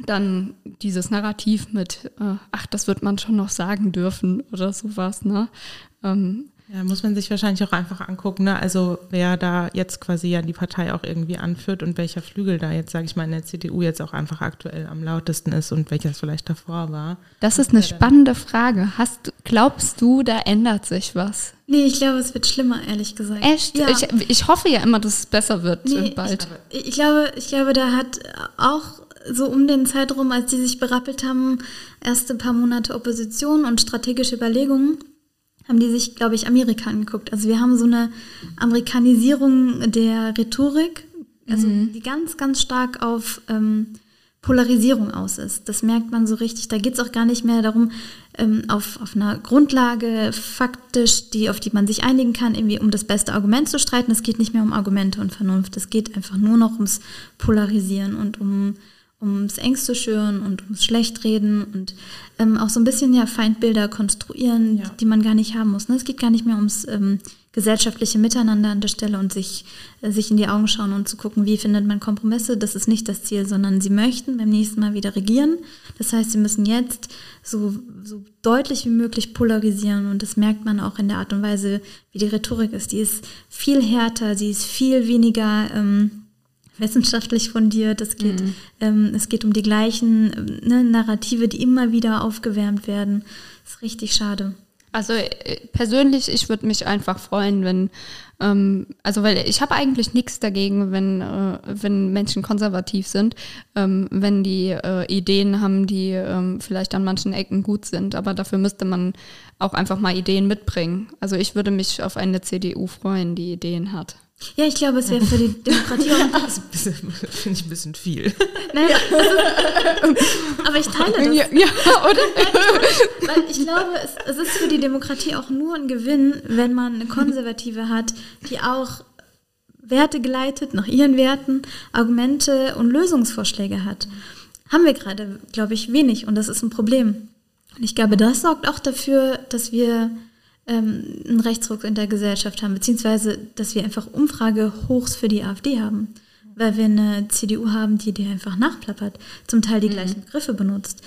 dann dieses Narrativ mit, äh, ach, das wird man schon noch sagen dürfen oder sowas, ne? Ähm, ja, muss man sich wahrscheinlich auch einfach angucken, ne? Also wer da jetzt quasi ja die Partei auch irgendwie anführt und welcher Flügel da jetzt, sage ich mal, in der CDU jetzt auch einfach aktuell am lautesten ist und welches vielleicht davor war. Das ist eine spannende Frage. Hast, glaubst du, da ändert sich was? Nee, ich glaube, es wird schlimmer, ehrlich gesagt. Echt? Ja. Ich, ich hoffe ja immer, dass es besser wird nee, bald. Ich, ich, glaube, ich glaube, da hat auch so um den Zeitraum, als die sich berappelt haben, erste paar Monate Opposition und strategische Überlegungen haben die sich, glaube ich, Amerika angeguckt. Also wir haben so eine Amerikanisierung der Rhetorik, also mhm. die ganz, ganz stark auf ähm, Polarisierung aus ist. Das merkt man so richtig. Da geht es auch gar nicht mehr darum, ähm, auf, auf einer Grundlage faktisch, die, auf die man sich einigen kann, irgendwie um das beste Argument zu streiten. Es geht nicht mehr um Argumente und Vernunft. Es geht einfach nur noch ums Polarisieren und um ums Ängste schüren und ums Schlechtreden und ähm, auch so ein bisschen ja Feindbilder konstruieren, ja. die man gar nicht haben muss. Ne? Es geht gar nicht mehr ums ähm, gesellschaftliche Miteinander an der Stelle und sich, äh, sich in die Augen schauen und zu gucken, wie findet man Kompromisse. Das ist nicht das Ziel, sondern sie möchten beim nächsten Mal wieder regieren. Das heißt, sie müssen jetzt so, so deutlich wie möglich polarisieren und das merkt man auch in der Art und Weise, wie die Rhetorik ist. Die ist viel härter, sie ist viel weniger... Ähm, wissenschaftlich fundiert. Es geht, mhm. ähm, es geht um die gleichen ne, Narrative, die immer wieder aufgewärmt werden. Das ist richtig schade. Also äh, persönlich, ich würde mich einfach freuen, wenn, ähm, also weil ich habe eigentlich nichts dagegen, wenn, äh, wenn Menschen konservativ sind, ähm, wenn die äh, Ideen haben, die ähm, vielleicht an manchen Ecken gut sind. Aber dafür müsste man auch einfach mal Ideen mitbringen. Also ich würde mich auf eine CDU freuen, die Ideen hat. Ja, ich glaube, es wäre für die Demokratie auch. das finde ich ein bisschen viel. Ist, aber ich teile das. Ja, ja oder? Weil ich glaube, es, es ist für die Demokratie auch nur ein Gewinn, wenn man eine Konservative hat, die auch Werte geleitet, nach ihren Werten, Argumente und Lösungsvorschläge hat. Haben wir gerade, glaube ich, wenig und das ist ein Problem. Und ich glaube, das sorgt auch dafür, dass wir ähm, einen Rechtsruck in der Gesellschaft haben, beziehungsweise dass wir einfach Umfragehochs für die AfD haben, weil wir eine CDU haben, die dir einfach nachplappert, zum Teil die mhm. gleichen Begriffe benutzt,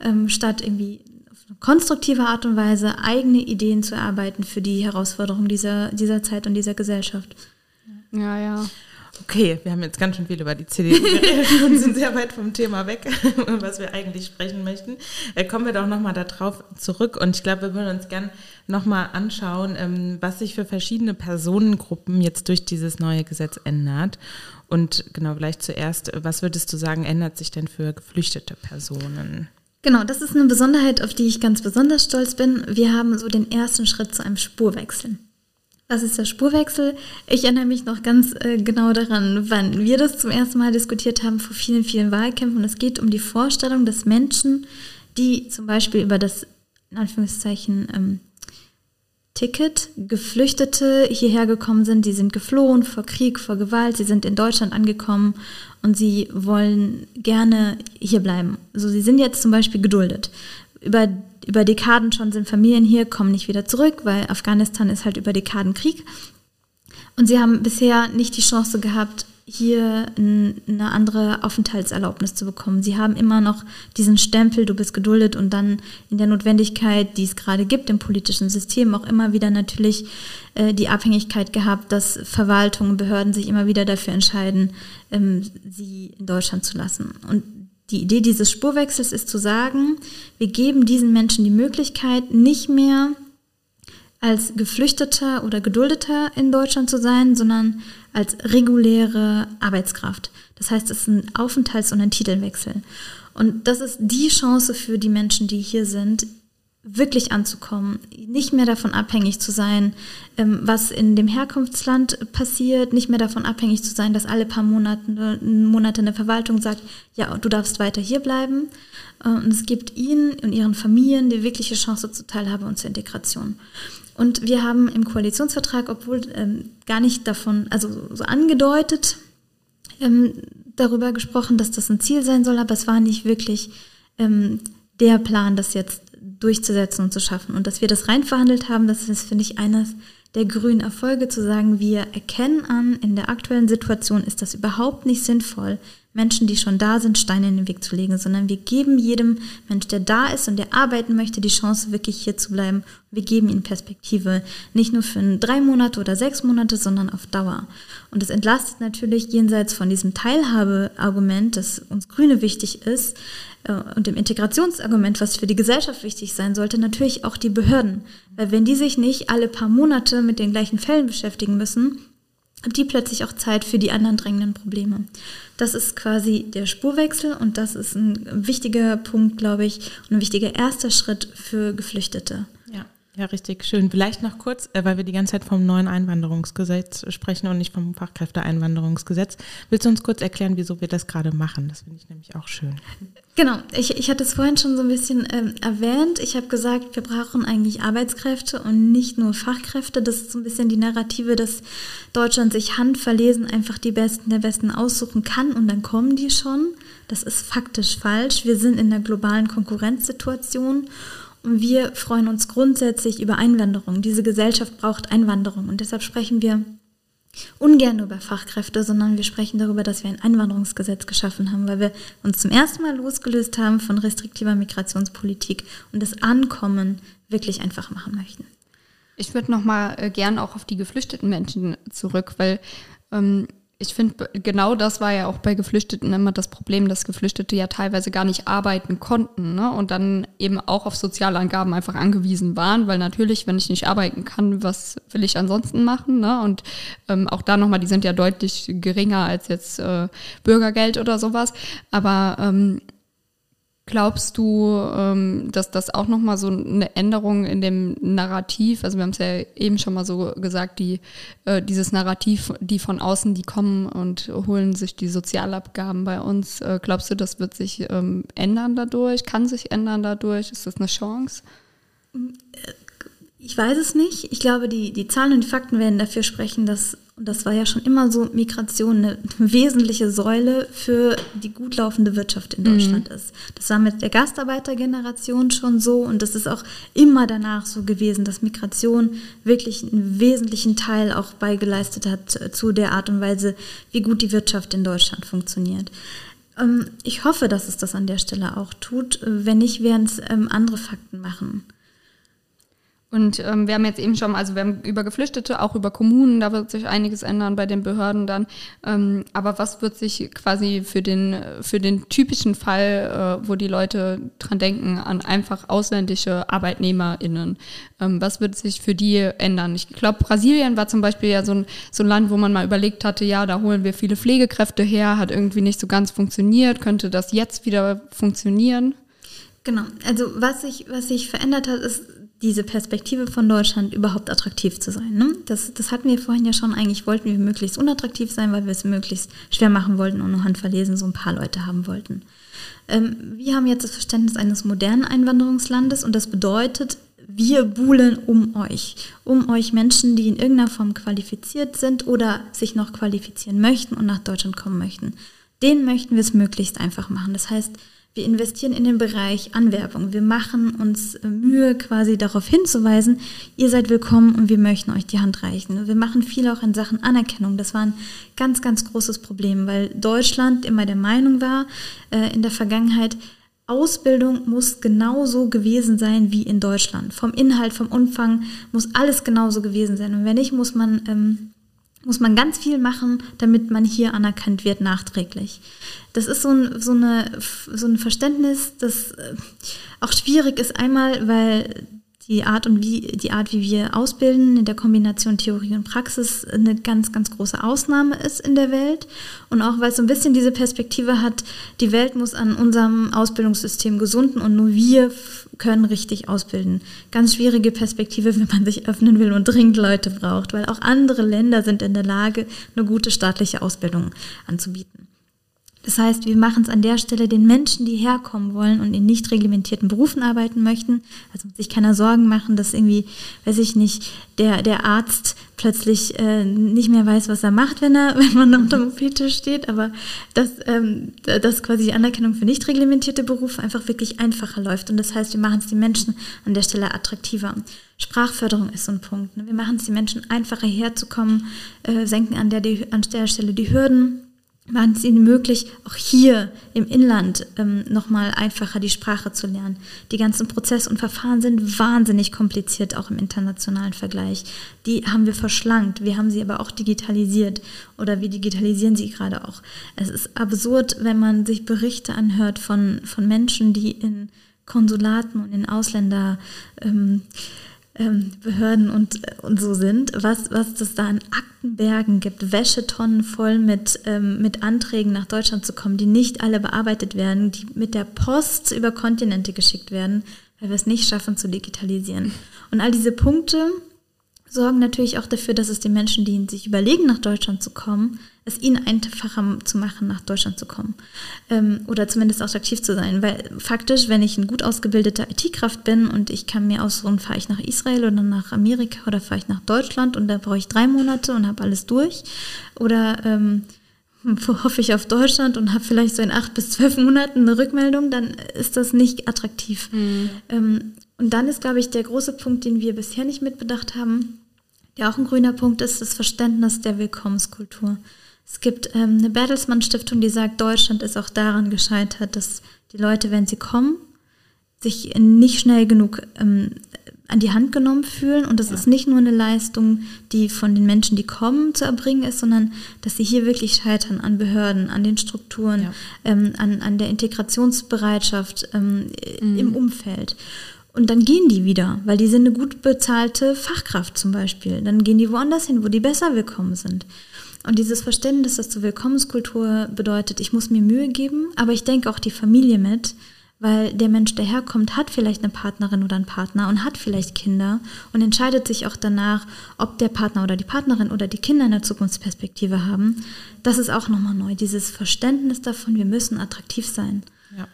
ja. ähm, statt irgendwie auf eine konstruktive Art und Weise eigene Ideen zu erarbeiten für die Herausforderungen dieser, dieser Zeit und dieser Gesellschaft. Ja, ja. Okay, wir haben jetzt ganz schön viel über die CDU geredet und sind sehr weit vom Thema weg, was wir eigentlich sprechen möchten. Äh, kommen wir doch nochmal darauf zurück und ich glaube, wir würden uns gern nochmal anschauen, ähm, was sich für verschiedene Personengruppen jetzt durch dieses neue Gesetz ändert. Und genau, vielleicht zuerst, was würdest du sagen, ändert sich denn für geflüchtete Personen? Genau, das ist eine Besonderheit, auf die ich ganz besonders stolz bin. Wir haben so den ersten Schritt zu einem Spurwechsel. Was ist der Spurwechsel? Ich erinnere mich noch ganz äh, genau daran, wann wir das zum ersten Mal diskutiert haben vor vielen, vielen Wahlkämpfen. es geht um die Vorstellung, dass Menschen, die zum Beispiel über das, in Anführungszeichen, ähm, Ticket, Geflüchtete hierher gekommen sind, die sind geflohen vor Krieg, vor Gewalt, sie sind in Deutschland angekommen und sie wollen gerne hier bleiben. So, sie sind jetzt zum Beispiel geduldet. Über über Dekaden schon sind Familien hier, kommen nicht wieder zurück, weil Afghanistan ist halt über Dekaden Krieg. Und sie haben bisher nicht die Chance gehabt, hier eine andere Aufenthaltserlaubnis zu bekommen. Sie haben immer noch diesen Stempel, du bist geduldet und dann in der Notwendigkeit, die es gerade gibt im politischen System, auch immer wieder natürlich äh, die Abhängigkeit gehabt, dass Verwaltungen, Behörden sich immer wieder dafür entscheiden, ähm, sie in Deutschland zu lassen. Und die Idee dieses Spurwechsels ist zu sagen, wir geben diesen Menschen die Möglichkeit, nicht mehr als Geflüchteter oder Geduldeter in Deutschland zu sein, sondern als reguläre Arbeitskraft. Das heißt, es ist ein Aufenthalts- und ein Titelwechsel. Und das ist die Chance für die Menschen, die hier sind, wirklich anzukommen, nicht mehr davon abhängig zu sein, ähm, was in dem Herkunftsland passiert, nicht mehr davon abhängig zu sein, dass alle paar Monate, Monate eine Verwaltung sagt, ja, du darfst weiter hier bleiben. Äh, und es gibt ihnen und ihren Familien die wirkliche Chance zur Teilhabe und zur Integration. Und wir haben im Koalitionsvertrag, obwohl ähm, gar nicht davon, also so angedeutet, ähm, darüber gesprochen, dass das ein Ziel sein soll, aber es war nicht wirklich ähm, der Plan, das jetzt durchzusetzen und zu schaffen. Und dass wir das rein verhandelt haben, das ist, finde ich, eines der grünen Erfolge, zu sagen, wir erkennen an, in der aktuellen Situation ist das überhaupt nicht sinnvoll, Menschen, die schon da sind, Steine in den Weg zu legen, sondern wir geben jedem Mensch, der da ist und der arbeiten möchte, die Chance, wirklich hier zu bleiben. Wir geben ihnen Perspektive, nicht nur für drei Monate oder sechs Monate, sondern auf Dauer. Und das entlastet natürlich jenseits von diesem Teilhabeargument, das uns Grüne wichtig ist, äh, und dem Integrationsargument, was für die Gesellschaft wichtig sein sollte, natürlich auch die Behörden. Weil wenn die sich nicht alle paar Monate mit den gleichen Fällen beschäftigen müssen, die plötzlich auch Zeit für die anderen drängenden Probleme. Das ist quasi der Spurwechsel und das ist ein wichtiger Punkt, glaube ich, und ein wichtiger erster Schritt für Geflüchtete. Ja. Richtig schön. Vielleicht noch kurz, äh, weil wir die ganze Zeit vom neuen Einwanderungsgesetz sprechen und nicht vom Fachkräfteeinwanderungsgesetz. Willst du uns kurz erklären, wieso wir das gerade machen? Das finde ich nämlich auch schön. Genau, ich, ich hatte es vorhin schon so ein bisschen ähm, erwähnt. Ich habe gesagt, wir brauchen eigentlich Arbeitskräfte und nicht nur Fachkräfte. Das ist so ein bisschen die Narrative, dass Deutschland sich handverlesen einfach die Besten der Besten aussuchen kann und dann kommen die schon. Das ist faktisch falsch. Wir sind in einer globalen Konkurrenzsituation wir freuen uns grundsätzlich über Einwanderung. Diese Gesellschaft braucht Einwanderung und deshalb sprechen wir ungern über Fachkräfte, sondern wir sprechen darüber, dass wir ein Einwanderungsgesetz geschaffen haben, weil wir uns zum ersten Mal losgelöst haben von restriktiver Migrationspolitik und das Ankommen wirklich einfach machen möchten. Ich würde noch mal äh, gern auch auf die geflüchteten Menschen zurück, weil ähm, ich finde, genau das war ja auch bei Geflüchteten immer das Problem, dass Geflüchtete ja teilweise gar nicht arbeiten konnten ne? und dann eben auch auf Sozialangaben einfach angewiesen waren, weil natürlich, wenn ich nicht arbeiten kann, was will ich ansonsten machen? Ne? Und ähm, auch da nochmal, die sind ja deutlich geringer als jetzt äh, Bürgergeld oder sowas. Aber ähm, Glaubst du, ähm, dass das auch nochmal so eine Änderung in dem Narrativ, also wir haben es ja eben schon mal so gesagt, die, äh, dieses Narrativ, die von außen, die kommen und holen sich die Sozialabgaben bei uns, äh, glaubst du, das wird sich ähm, ändern dadurch, kann sich ändern dadurch? Ist das eine Chance? Ich weiß es nicht. Ich glaube, die, die Zahlen und die Fakten werden dafür sprechen, dass und das war ja schon immer so, Migration eine wesentliche Säule für die gut laufende Wirtschaft in Deutschland mhm. ist. Das war mit der Gastarbeitergeneration schon so und das ist auch immer danach so gewesen, dass Migration wirklich einen wesentlichen Teil auch beigeleistet hat zu der Art und Weise, wie gut die Wirtschaft in Deutschland funktioniert. Ähm, ich hoffe, dass es das an der Stelle auch tut. Wenn nicht, werden es ähm, andere Fakten machen. Und ähm, wir haben jetzt eben schon, also wir haben über Geflüchtete, auch über Kommunen, da wird sich einiges ändern bei den Behörden dann. Ähm, aber was wird sich quasi für den, für den typischen Fall, äh, wo die Leute dran denken, an einfach ausländische ArbeitnehmerInnen, ähm, was wird sich für die ändern? Ich glaube, Brasilien war zum Beispiel ja so ein, so ein Land, wo man mal überlegt hatte, ja, da holen wir viele Pflegekräfte her, hat irgendwie nicht so ganz funktioniert, könnte das jetzt wieder funktionieren? Genau, also was sich, was sich verändert hat, ist diese Perspektive von Deutschland überhaupt attraktiv zu sein. Ne? Das, das hatten wir vorhin ja schon. Eigentlich wollten wir möglichst unattraktiv sein, weil wir es möglichst schwer machen wollten und nur handverlesen so ein paar Leute haben wollten. Ähm, wir haben jetzt das Verständnis eines modernen Einwanderungslandes und das bedeutet, wir buhlen um euch, um euch Menschen, die in irgendeiner Form qualifiziert sind oder sich noch qualifizieren möchten und nach Deutschland kommen möchten. Denen möchten wir es möglichst einfach machen. Das heißt, wir investieren in den Bereich Anwerbung. Wir machen uns äh, Mühe, quasi darauf hinzuweisen, ihr seid willkommen und wir möchten euch die Hand reichen. Wir machen viel auch in Sachen Anerkennung. Das war ein ganz, ganz großes Problem, weil Deutschland immer der Meinung war, äh, in der Vergangenheit, Ausbildung muss genauso gewesen sein wie in Deutschland. Vom Inhalt, vom Umfang muss alles genauso gewesen sein. Und wenn nicht, muss man ähm, muss man ganz viel machen, damit man hier anerkannt wird nachträglich. Das ist so ein, so eine, so ein Verständnis, das äh, auch schwierig ist. Einmal, weil die Art und wie die Art, wie wir ausbilden, in der Kombination Theorie und Praxis eine ganz, ganz große Ausnahme ist in der Welt. Und auch weil es so ein bisschen diese Perspektive hat, die Welt muss an unserem Ausbildungssystem gesunden und nur wir können richtig ausbilden. Ganz schwierige Perspektive, wenn man sich öffnen will und dringend Leute braucht, weil auch andere Länder sind in der Lage, eine gute staatliche Ausbildung anzubieten. Das heißt, wir machen es an der Stelle den Menschen, die herkommen wollen und in nicht reglementierten Berufen arbeiten möchten. Also muss sich keiner Sorgen machen, dass irgendwie, weiß ich nicht, der, der Arzt plötzlich äh, nicht mehr weiß, was er macht, wenn er, wenn man unter dem OP-Tisch steht. Aber dass, ähm, dass quasi die Anerkennung für nicht reglementierte Berufe einfach wirklich einfacher läuft. Und das heißt, wir machen es den Menschen an der Stelle attraktiver. Sprachförderung ist so ein Punkt. Ne? Wir machen es den Menschen einfacher herzukommen, äh, senken an der, die, an der Stelle die Hürden machen es ihnen möglich, auch hier im Inland ähm, nochmal einfacher die Sprache zu lernen. Die ganzen Prozesse und Verfahren sind wahnsinnig kompliziert, auch im internationalen Vergleich. Die haben wir verschlankt, wir haben sie aber auch digitalisiert oder wir digitalisieren sie gerade auch. Es ist absurd, wenn man sich Berichte anhört von, von Menschen, die in Konsulaten und in Ausländer... Ähm, ähm, Behörden und, und so sind, was, was das da an Aktenbergen gibt, Wäschetonnen voll mit, ähm, mit Anträgen nach Deutschland zu kommen, die nicht alle bearbeitet werden, die mit der Post über Kontinente geschickt werden, weil wir es nicht schaffen zu digitalisieren. Und all diese Punkte sorgen natürlich auch dafür, dass es den Menschen, die sich überlegen, nach Deutschland zu kommen, es ihnen einfacher zu machen, nach Deutschland zu kommen. Ähm, oder zumindest attraktiv zu sein. Weil faktisch, wenn ich ein gut ausgebildeter IT-Kraft bin und ich kann mir aussuchen, fahre ich nach Israel oder nach Amerika oder fahre ich nach Deutschland und da brauche ich drei Monate und habe alles durch. Oder ähm, hoffe ich auf Deutschland und habe vielleicht so in acht bis zwölf Monaten eine Rückmeldung, dann ist das nicht attraktiv. Mhm. Ähm, und dann ist, glaube ich, der große Punkt, den wir bisher nicht mitbedacht haben, der auch ein grüner Punkt ist, das Verständnis der Willkommenskultur. Es gibt ähm, eine Bertelsmann Stiftung, die sagt, Deutschland ist auch daran gescheitert, dass die Leute, wenn sie kommen, sich nicht schnell genug ähm, an die Hand genommen fühlen. Und das ja. ist nicht nur eine Leistung, die von den Menschen, die kommen, zu erbringen ist, sondern dass sie hier wirklich scheitern an Behörden, an den Strukturen, ja. ähm, an, an der Integrationsbereitschaft ähm, mhm. im Umfeld. Und dann gehen die wieder, weil die sind eine gut bezahlte Fachkraft zum Beispiel. Dann gehen die woanders hin, wo die besser willkommen sind. Und dieses Verständnis, dass zur Willkommenskultur bedeutet, ich muss mir Mühe geben, aber ich denke auch die Familie mit, weil der Mensch, der herkommt, hat vielleicht eine Partnerin oder einen Partner und hat vielleicht Kinder und entscheidet sich auch danach, ob der Partner oder die Partnerin oder die Kinder eine Zukunftsperspektive haben. Das ist auch nochmal neu, dieses Verständnis davon, wir müssen attraktiv sein. Ja.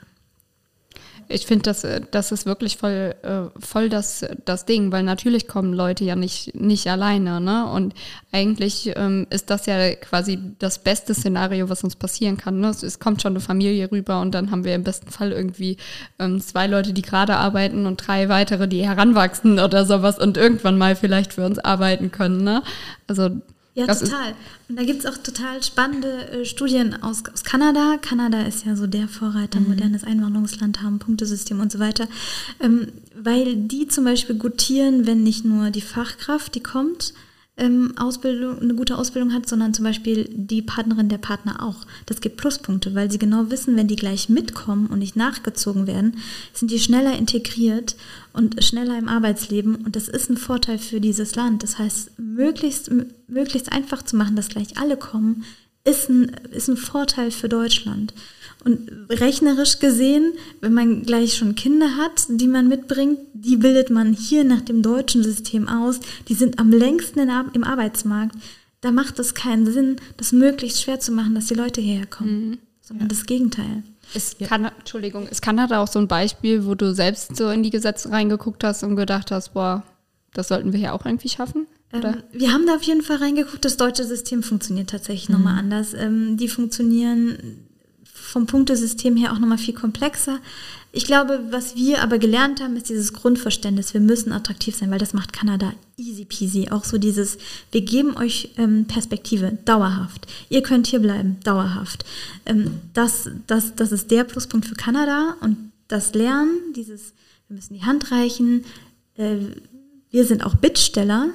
Ich finde, das, äh, das ist wirklich voll, äh, voll das, das Ding, weil natürlich kommen Leute ja nicht, nicht alleine. Ne? Und eigentlich ähm, ist das ja quasi das beste Szenario, was uns passieren kann. Ne? Es, es, kommt schon eine Familie rüber und dann haben wir im besten Fall irgendwie ähm, zwei Leute, die gerade arbeiten und drei weitere, die heranwachsen oder sowas und irgendwann mal vielleicht für uns arbeiten können. Ne? Also ja, das total. Und da gibt es auch total spannende äh, Studien aus, aus Kanada. Kanada ist ja so der Vorreiter, mhm. modernes Einwanderungsland haben, Punktesystem und so weiter. Ähm, weil die zum Beispiel gutieren, wenn nicht nur die Fachkraft, die kommt, ähm, Ausbildung, eine gute Ausbildung hat, sondern zum Beispiel die Partnerin, der Partner auch. Das gibt Pluspunkte, weil sie genau wissen, wenn die gleich mitkommen und nicht nachgezogen werden, sind die schneller integriert und schneller im Arbeitsleben. Und das ist ein Vorteil für dieses Land. Das heißt, möglichst, möglichst einfach zu machen, dass gleich alle kommen, ist ein, ist ein Vorteil für Deutschland. Und rechnerisch gesehen, wenn man gleich schon Kinder hat, die man mitbringt, die bildet man hier nach dem deutschen System aus. Die sind am längsten im Arbeitsmarkt. Da macht es keinen Sinn, das möglichst schwer zu machen, dass die Leute hierher kommen, mhm. sondern ja. das Gegenteil. Ist ja. Entschuldigung, ist Kanada auch so ein Beispiel, wo du selbst so in die Gesetze reingeguckt hast und gedacht hast, boah, das sollten wir hier auch irgendwie schaffen? Ähm, wir haben da auf jeden Fall reingeguckt. Das deutsche System funktioniert tatsächlich mhm. nochmal anders. Ähm, die funktionieren vom Punktesystem her auch nochmal viel komplexer. Ich glaube, was wir aber gelernt haben, ist dieses Grundverständnis, wir müssen attraktiv sein, weil das macht Kanada easy peasy. Auch so dieses, wir geben euch ähm, Perspektive, dauerhaft. Ihr könnt hier bleiben, dauerhaft. Ähm, das, das, das ist der Pluspunkt für Kanada und das Lernen, dieses, wir müssen die Hand reichen, äh, wir sind auch Bittsteller,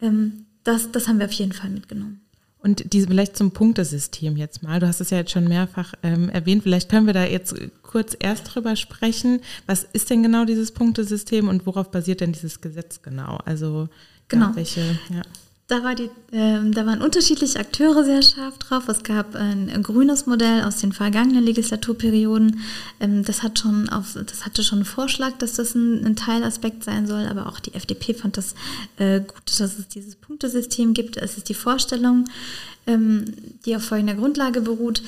ähm, das, das haben wir auf jeden Fall mitgenommen. Und diese vielleicht zum Punktesystem jetzt mal. Du hast es ja jetzt schon mehrfach ähm, erwähnt. Vielleicht können wir da jetzt kurz erst drüber sprechen. Was ist denn genau dieses Punktesystem und worauf basiert denn dieses Gesetz genau? Also genau. Ja, welche, ja. Da, war die, äh, da waren unterschiedliche Akteure sehr scharf drauf. Es gab ein, ein grünes Modell aus den vergangenen Legislaturperioden. Ähm, das, hat schon auf, das hatte schon einen Vorschlag, dass das ein, ein Teilaspekt sein soll, aber auch die FDP fand das äh, gut, dass es dieses Punktesystem gibt. Es ist die Vorstellung, ähm, die auf folgender Grundlage beruht.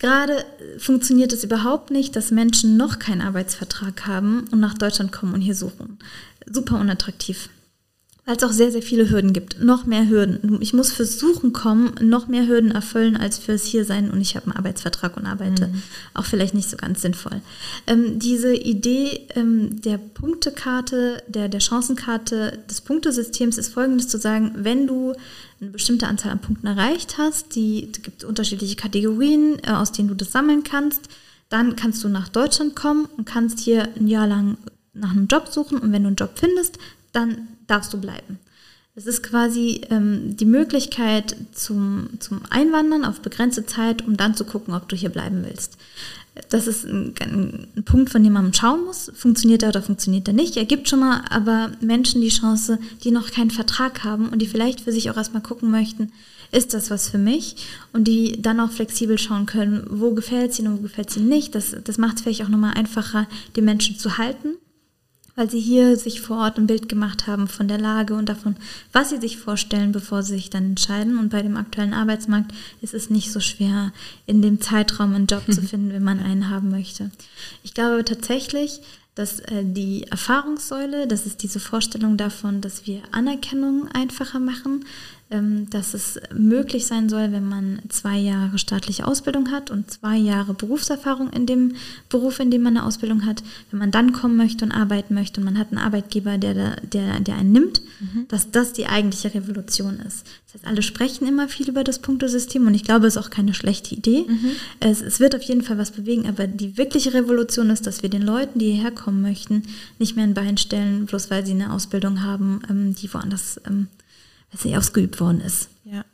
Gerade funktioniert es überhaupt nicht, dass Menschen noch keinen Arbeitsvertrag haben und nach Deutschland kommen und hier suchen. Super unattraktiv weil es auch sehr, sehr viele Hürden gibt. Noch mehr Hürden. Ich muss fürs Suchen kommen, noch mehr Hürden erfüllen als fürs Hiersein und ich habe einen Arbeitsvertrag und arbeite. Mhm. Auch vielleicht nicht so ganz sinnvoll. Ähm, diese Idee ähm, der Punktekarte, der, der Chancenkarte des Punktesystems ist folgendes zu sagen, wenn du eine bestimmte Anzahl an Punkten erreicht hast, die, es gibt unterschiedliche Kategorien, äh, aus denen du das sammeln kannst, dann kannst du nach Deutschland kommen und kannst hier ein Jahr lang nach einem Job suchen und wenn du einen Job findest, dann darfst du bleiben. Es ist quasi ähm, die Möglichkeit zum, zum Einwandern auf begrenzte Zeit, um dann zu gucken, ob du hier bleiben willst. Das ist ein, ein, Punkt, von dem man schauen muss, funktioniert er oder funktioniert er nicht. Er gibt schon mal aber Menschen die Chance, die noch keinen Vertrag haben und die vielleicht für sich auch erstmal gucken möchten, ist das was für mich? Und die dann auch flexibel schauen können, wo gefällt es ihnen und wo gefällt es ihnen nicht. Das, das macht es vielleicht auch nochmal einfacher, die Menschen zu halten weil sie hier sich vor Ort ein Bild gemacht haben von der Lage und davon, was sie sich vorstellen, bevor sie sich dann entscheiden. Und bei dem aktuellen Arbeitsmarkt ist es nicht so schwer, in dem Zeitraum einen Job zu finden, wenn man einen haben möchte. Ich glaube tatsächlich, dass äh, die Erfahrungssäule, das ist diese Vorstellung davon, dass wir Anerkennung einfacher machen, dass es möglich sein soll, wenn man zwei Jahre staatliche Ausbildung hat und zwei Jahre Berufserfahrung in dem Beruf, in dem man eine Ausbildung hat, wenn man dann kommen möchte und arbeiten möchte und man hat einen Arbeitgeber, der, der, der einen nimmt, mhm. dass das die eigentliche Revolution ist. Das heißt, alle sprechen immer viel über das Punktesystem und ich glaube, es ist auch keine schlechte Idee. Mhm. Es, es wird auf jeden Fall was bewegen, aber die wirkliche Revolution ist, dass wir den Leuten, die hierher kommen möchten, nicht mehr ein Bein stellen, bloß weil sie eine Ausbildung haben, ähm, die woanders was nicht ausgeübt worden ist. Ja.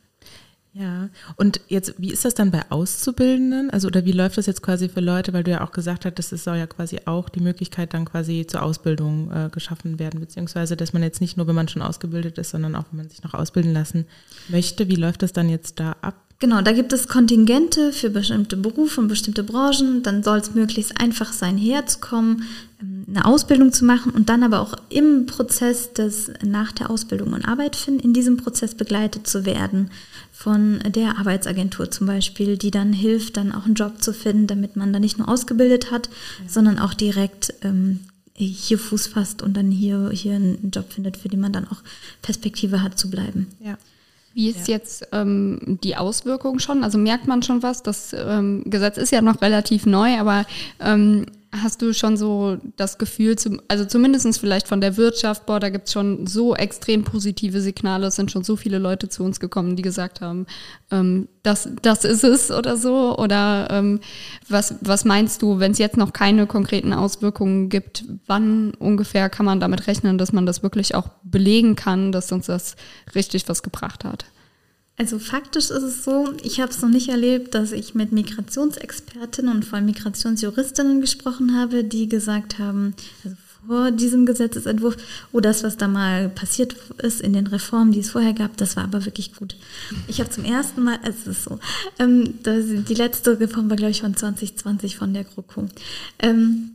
Ja, und jetzt, wie ist das dann bei Auszubildenden? Also, oder wie läuft das jetzt quasi für Leute, weil du ja auch gesagt hast, es soll ja quasi auch die Möglichkeit dann quasi zur Ausbildung äh, geschaffen werden, beziehungsweise, dass man jetzt nicht nur, wenn man schon ausgebildet ist, sondern auch, wenn man sich noch ausbilden lassen möchte. Wie läuft das dann jetzt da ab? Genau, da gibt es Kontingente für bestimmte Berufe und bestimmte Branchen. Dann soll es möglichst einfach sein, herzukommen, eine Ausbildung zu machen und dann aber auch im Prozess des nach der Ausbildung und Arbeit finden, in diesem Prozess begleitet zu werden von der Arbeitsagentur zum Beispiel, die dann hilft, dann auch einen Job zu finden, damit man da nicht nur ausgebildet hat, ja. sondern auch direkt ähm, hier Fuß fasst und dann hier, hier einen Job findet, für den man dann auch Perspektive hat zu bleiben. Ja. Wie ist ja. jetzt ähm, die Auswirkung schon? Also merkt man schon was? Das ähm, Gesetz ist ja noch relativ neu, aber ähm, hast du schon so das Gefühl, zum, also zumindest vielleicht von der Wirtschaft, boah, da gibt es schon so extrem positive Signale, es sind schon so viele Leute zu uns gekommen, die gesagt haben, ähm, das, das ist es oder so? Oder ähm, was, was meinst du, wenn es jetzt noch keine konkreten Auswirkungen gibt, wann ungefähr kann man damit rechnen, dass man das wirklich auch belegen kann, dass uns das richtig was gebracht hat? Also faktisch ist es so, ich habe es noch nicht erlebt, dass ich mit Migrationsexpertinnen und vor allem Migrationsjuristinnen gesprochen habe, die gesagt haben, also vor diesem Gesetzesentwurf, oh, das, was da mal passiert ist in den Reformen, die es vorher gab, das war aber wirklich gut. Ich habe zum ersten Mal, es ist so, ähm, das, die letzte Reform war, glaube ich, von 2020 von der GroKo. Ähm,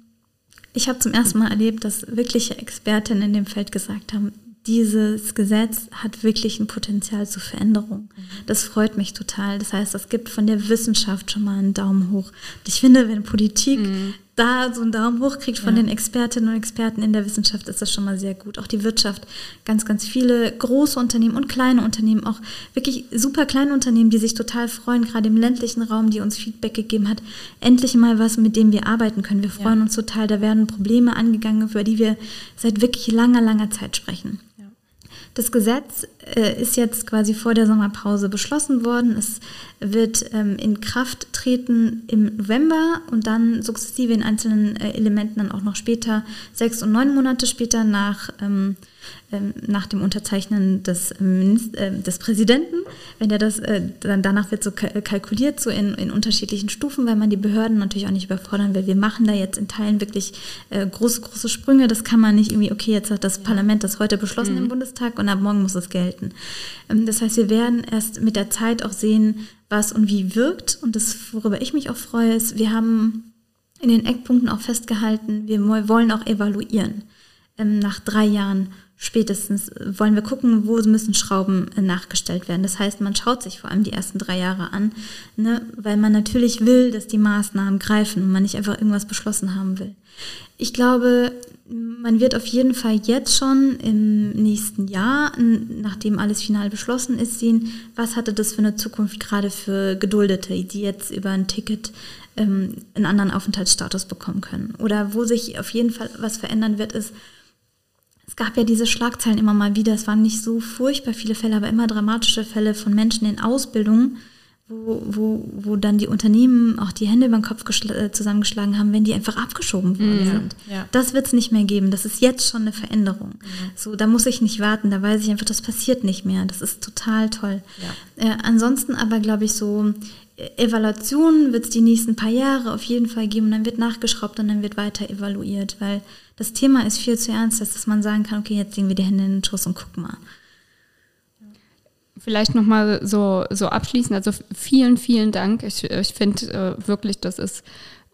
ich habe zum ersten Mal erlebt, dass wirkliche Expertinnen in dem Feld gesagt haben, dieses Gesetz hat wirklich ein Potenzial zur Veränderung. Das freut mich total. Das heißt, es gibt von der Wissenschaft schon mal einen Daumen hoch. Ich finde, wenn Politik mhm. da so einen Daumen hoch kriegt von ja. den Expertinnen und Experten in der Wissenschaft, ist das schon mal sehr gut. Auch die Wirtschaft, ganz, ganz viele große Unternehmen und kleine Unternehmen, auch wirklich super kleine Unternehmen, die sich total freuen, gerade im ländlichen Raum, die uns Feedback gegeben hat, endlich mal was, mit dem wir arbeiten können. Wir freuen ja. uns total. Da werden Probleme angegangen, über die wir seit wirklich langer, langer Zeit sprechen. Das Gesetz äh, ist jetzt quasi vor der Sommerpause beschlossen worden. Es wird ähm, in Kraft treten im November und dann sukzessive in einzelnen äh, Elementen dann auch noch später, sechs und neun Monate später nach ähm, nach dem Unterzeichnen des, ähm, äh, des Präsidenten. Wenn der das, äh, dann danach wird so kalkuliert, so in, in unterschiedlichen Stufen, weil man die Behörden natürlich auch nicht überfordern will. Wir machen da jetzt in Teilen wirklich äh, große, große Sprünge. Das kann man nicht irgendwie, okay, jetzt hat das Parlament das heute beschlossen mhm. im Bundestag und ab morgen muss es gelten. Ähm, das heißt, wir werden erst mit der Zeit auch sehen, was und wie wirkt. Und das, worüber ich mich auch freue, ist, wir haben in den Eckpunkten auch festgehalten, wir wollen auch evaluieren nach drei Jahren spätestens wollen wir gucken, wo müssen Schrauben äh, nachgestellt werden. Das heißt, man schaut sich vor allem die ersten drei Jahre an, ne, weil man natürlich will, dass die Maßnahmen greifen und man nicht einfach irgendwas beschlossen haben will. Ich glaube, man wird auf jeden Fall jetzt schon im nächsten Jahr, nachdem alles final beschlossen ist, sehen, was hatte das für eine Zukunft gerade für Geduldete, die jetzt über ein Ticket ähm, einen anderen Aufenthaltsstatus bekommen können. Oder wo sich auf jeden Fall was verändern wird, ist, gab ja diese Schlagzeilen immer mal wieder. Es waren nicht so furchtbar viele Fälle, aber immer dramatische Fälle von Menschen in Ausbildung, wo, wo, wo dann die Unternehmen auch die Hände über den Kopf äh, zusammengeschlagen haben, wenn die einfach abgeschoben worden mhm. sind. Ja. Das wird es nicht mehr geben. Das ist jetzt schon eine Veränderung. Mhm. So, da muss ich nicht warten. Da weiß ich einfach, das passiert nicht mehr. Das ist total toll. Ja. Äh, ansonsten aber glaube ich so Evaluationen wird es die nächsten paar Jahre auf jeden Fall geben. Dann wird nachgeschraubt und dann wird weiter evaluiert, weil das Thema ist viel zu ernst, dass man sagen kann, okay, jetzt legen wir die Hände in den Schuss und gucken mal. Vielleicht nochmal so, so abschließend, also vielen, vielen Dank. Ich, ich finde äh, wirklich, das ist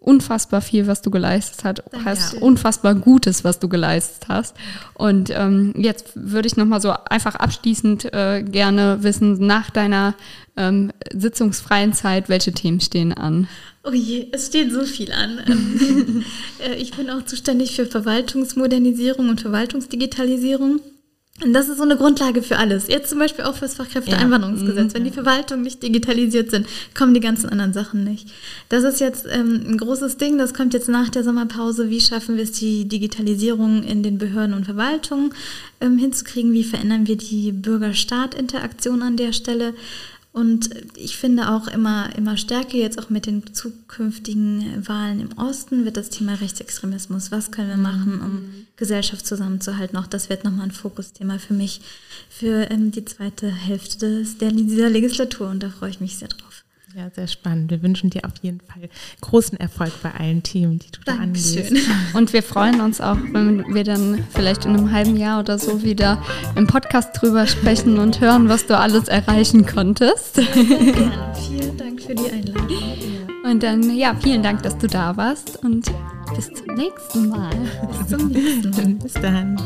unfassbar viel, was du geleistet hast, Danke. hast unfassbar Gutes, was du geleistet hast. Und ähm, jetzt würde ich nochmal so einfach abschließend äh, gerne wissen, nach deiner ähm, sitzungsfreien Zeit, welche Themen stehen an? Oh je, es steht so viel an. Ähm, äh, ich bin auch zuständig für Verwaltungsmodernisierung und Verwaltungsdigitalisierung. Und das ist so eine Grundlage für alles. Jetzt zum Beispiel auch fürs Fachkräfteeinwanderungsgesetz. Ja. Wenn die mhm. Verwaltungen nicht digitalisiert sind, kommen die ganzen anderen Sachen nicht. Das ist jetzt ähm, ein großes Ding. Das kommt jetzt nach der Sommerpause. Wie schaffen wir es, die Digitalisierung in den Behörden und Verwaltungen ähm, hinzukriegen? Wie verändern wir die Bürger-Staat-Interaktion an der Stelle? Und ich finde auch immer, immer stärker, jetzt auch mit den zukünftigen Wahlen im Osten, wird das Thema Rechtsextremismus. Was können wir machen, um mhm. Gesellschaft zusammenzuhalten? Auch das wird nochmal ein Fokusthema für mich für ähm, die zweite Hälfte des, der, dieser Legislatur und da freue ich mich sehr drauf. Ja, sehr spannend. Wir wünschen dir auf jeden Fall großen Erfolg bei allen Themen, die du Dankeschön. da angehst. Und wir freuen uns auch, wenn wir dann vielleicht in einem halben Jahr oder so wieder im Podcast drüber sprechen und hören, was du alles erreichen konntest. Ja. Vielen Dank für die Einladung. Und dann, ja, vielen Dank, dass du da warst und bis zum nächsten Mal. Bis zum nächsten Mal. Bis dann.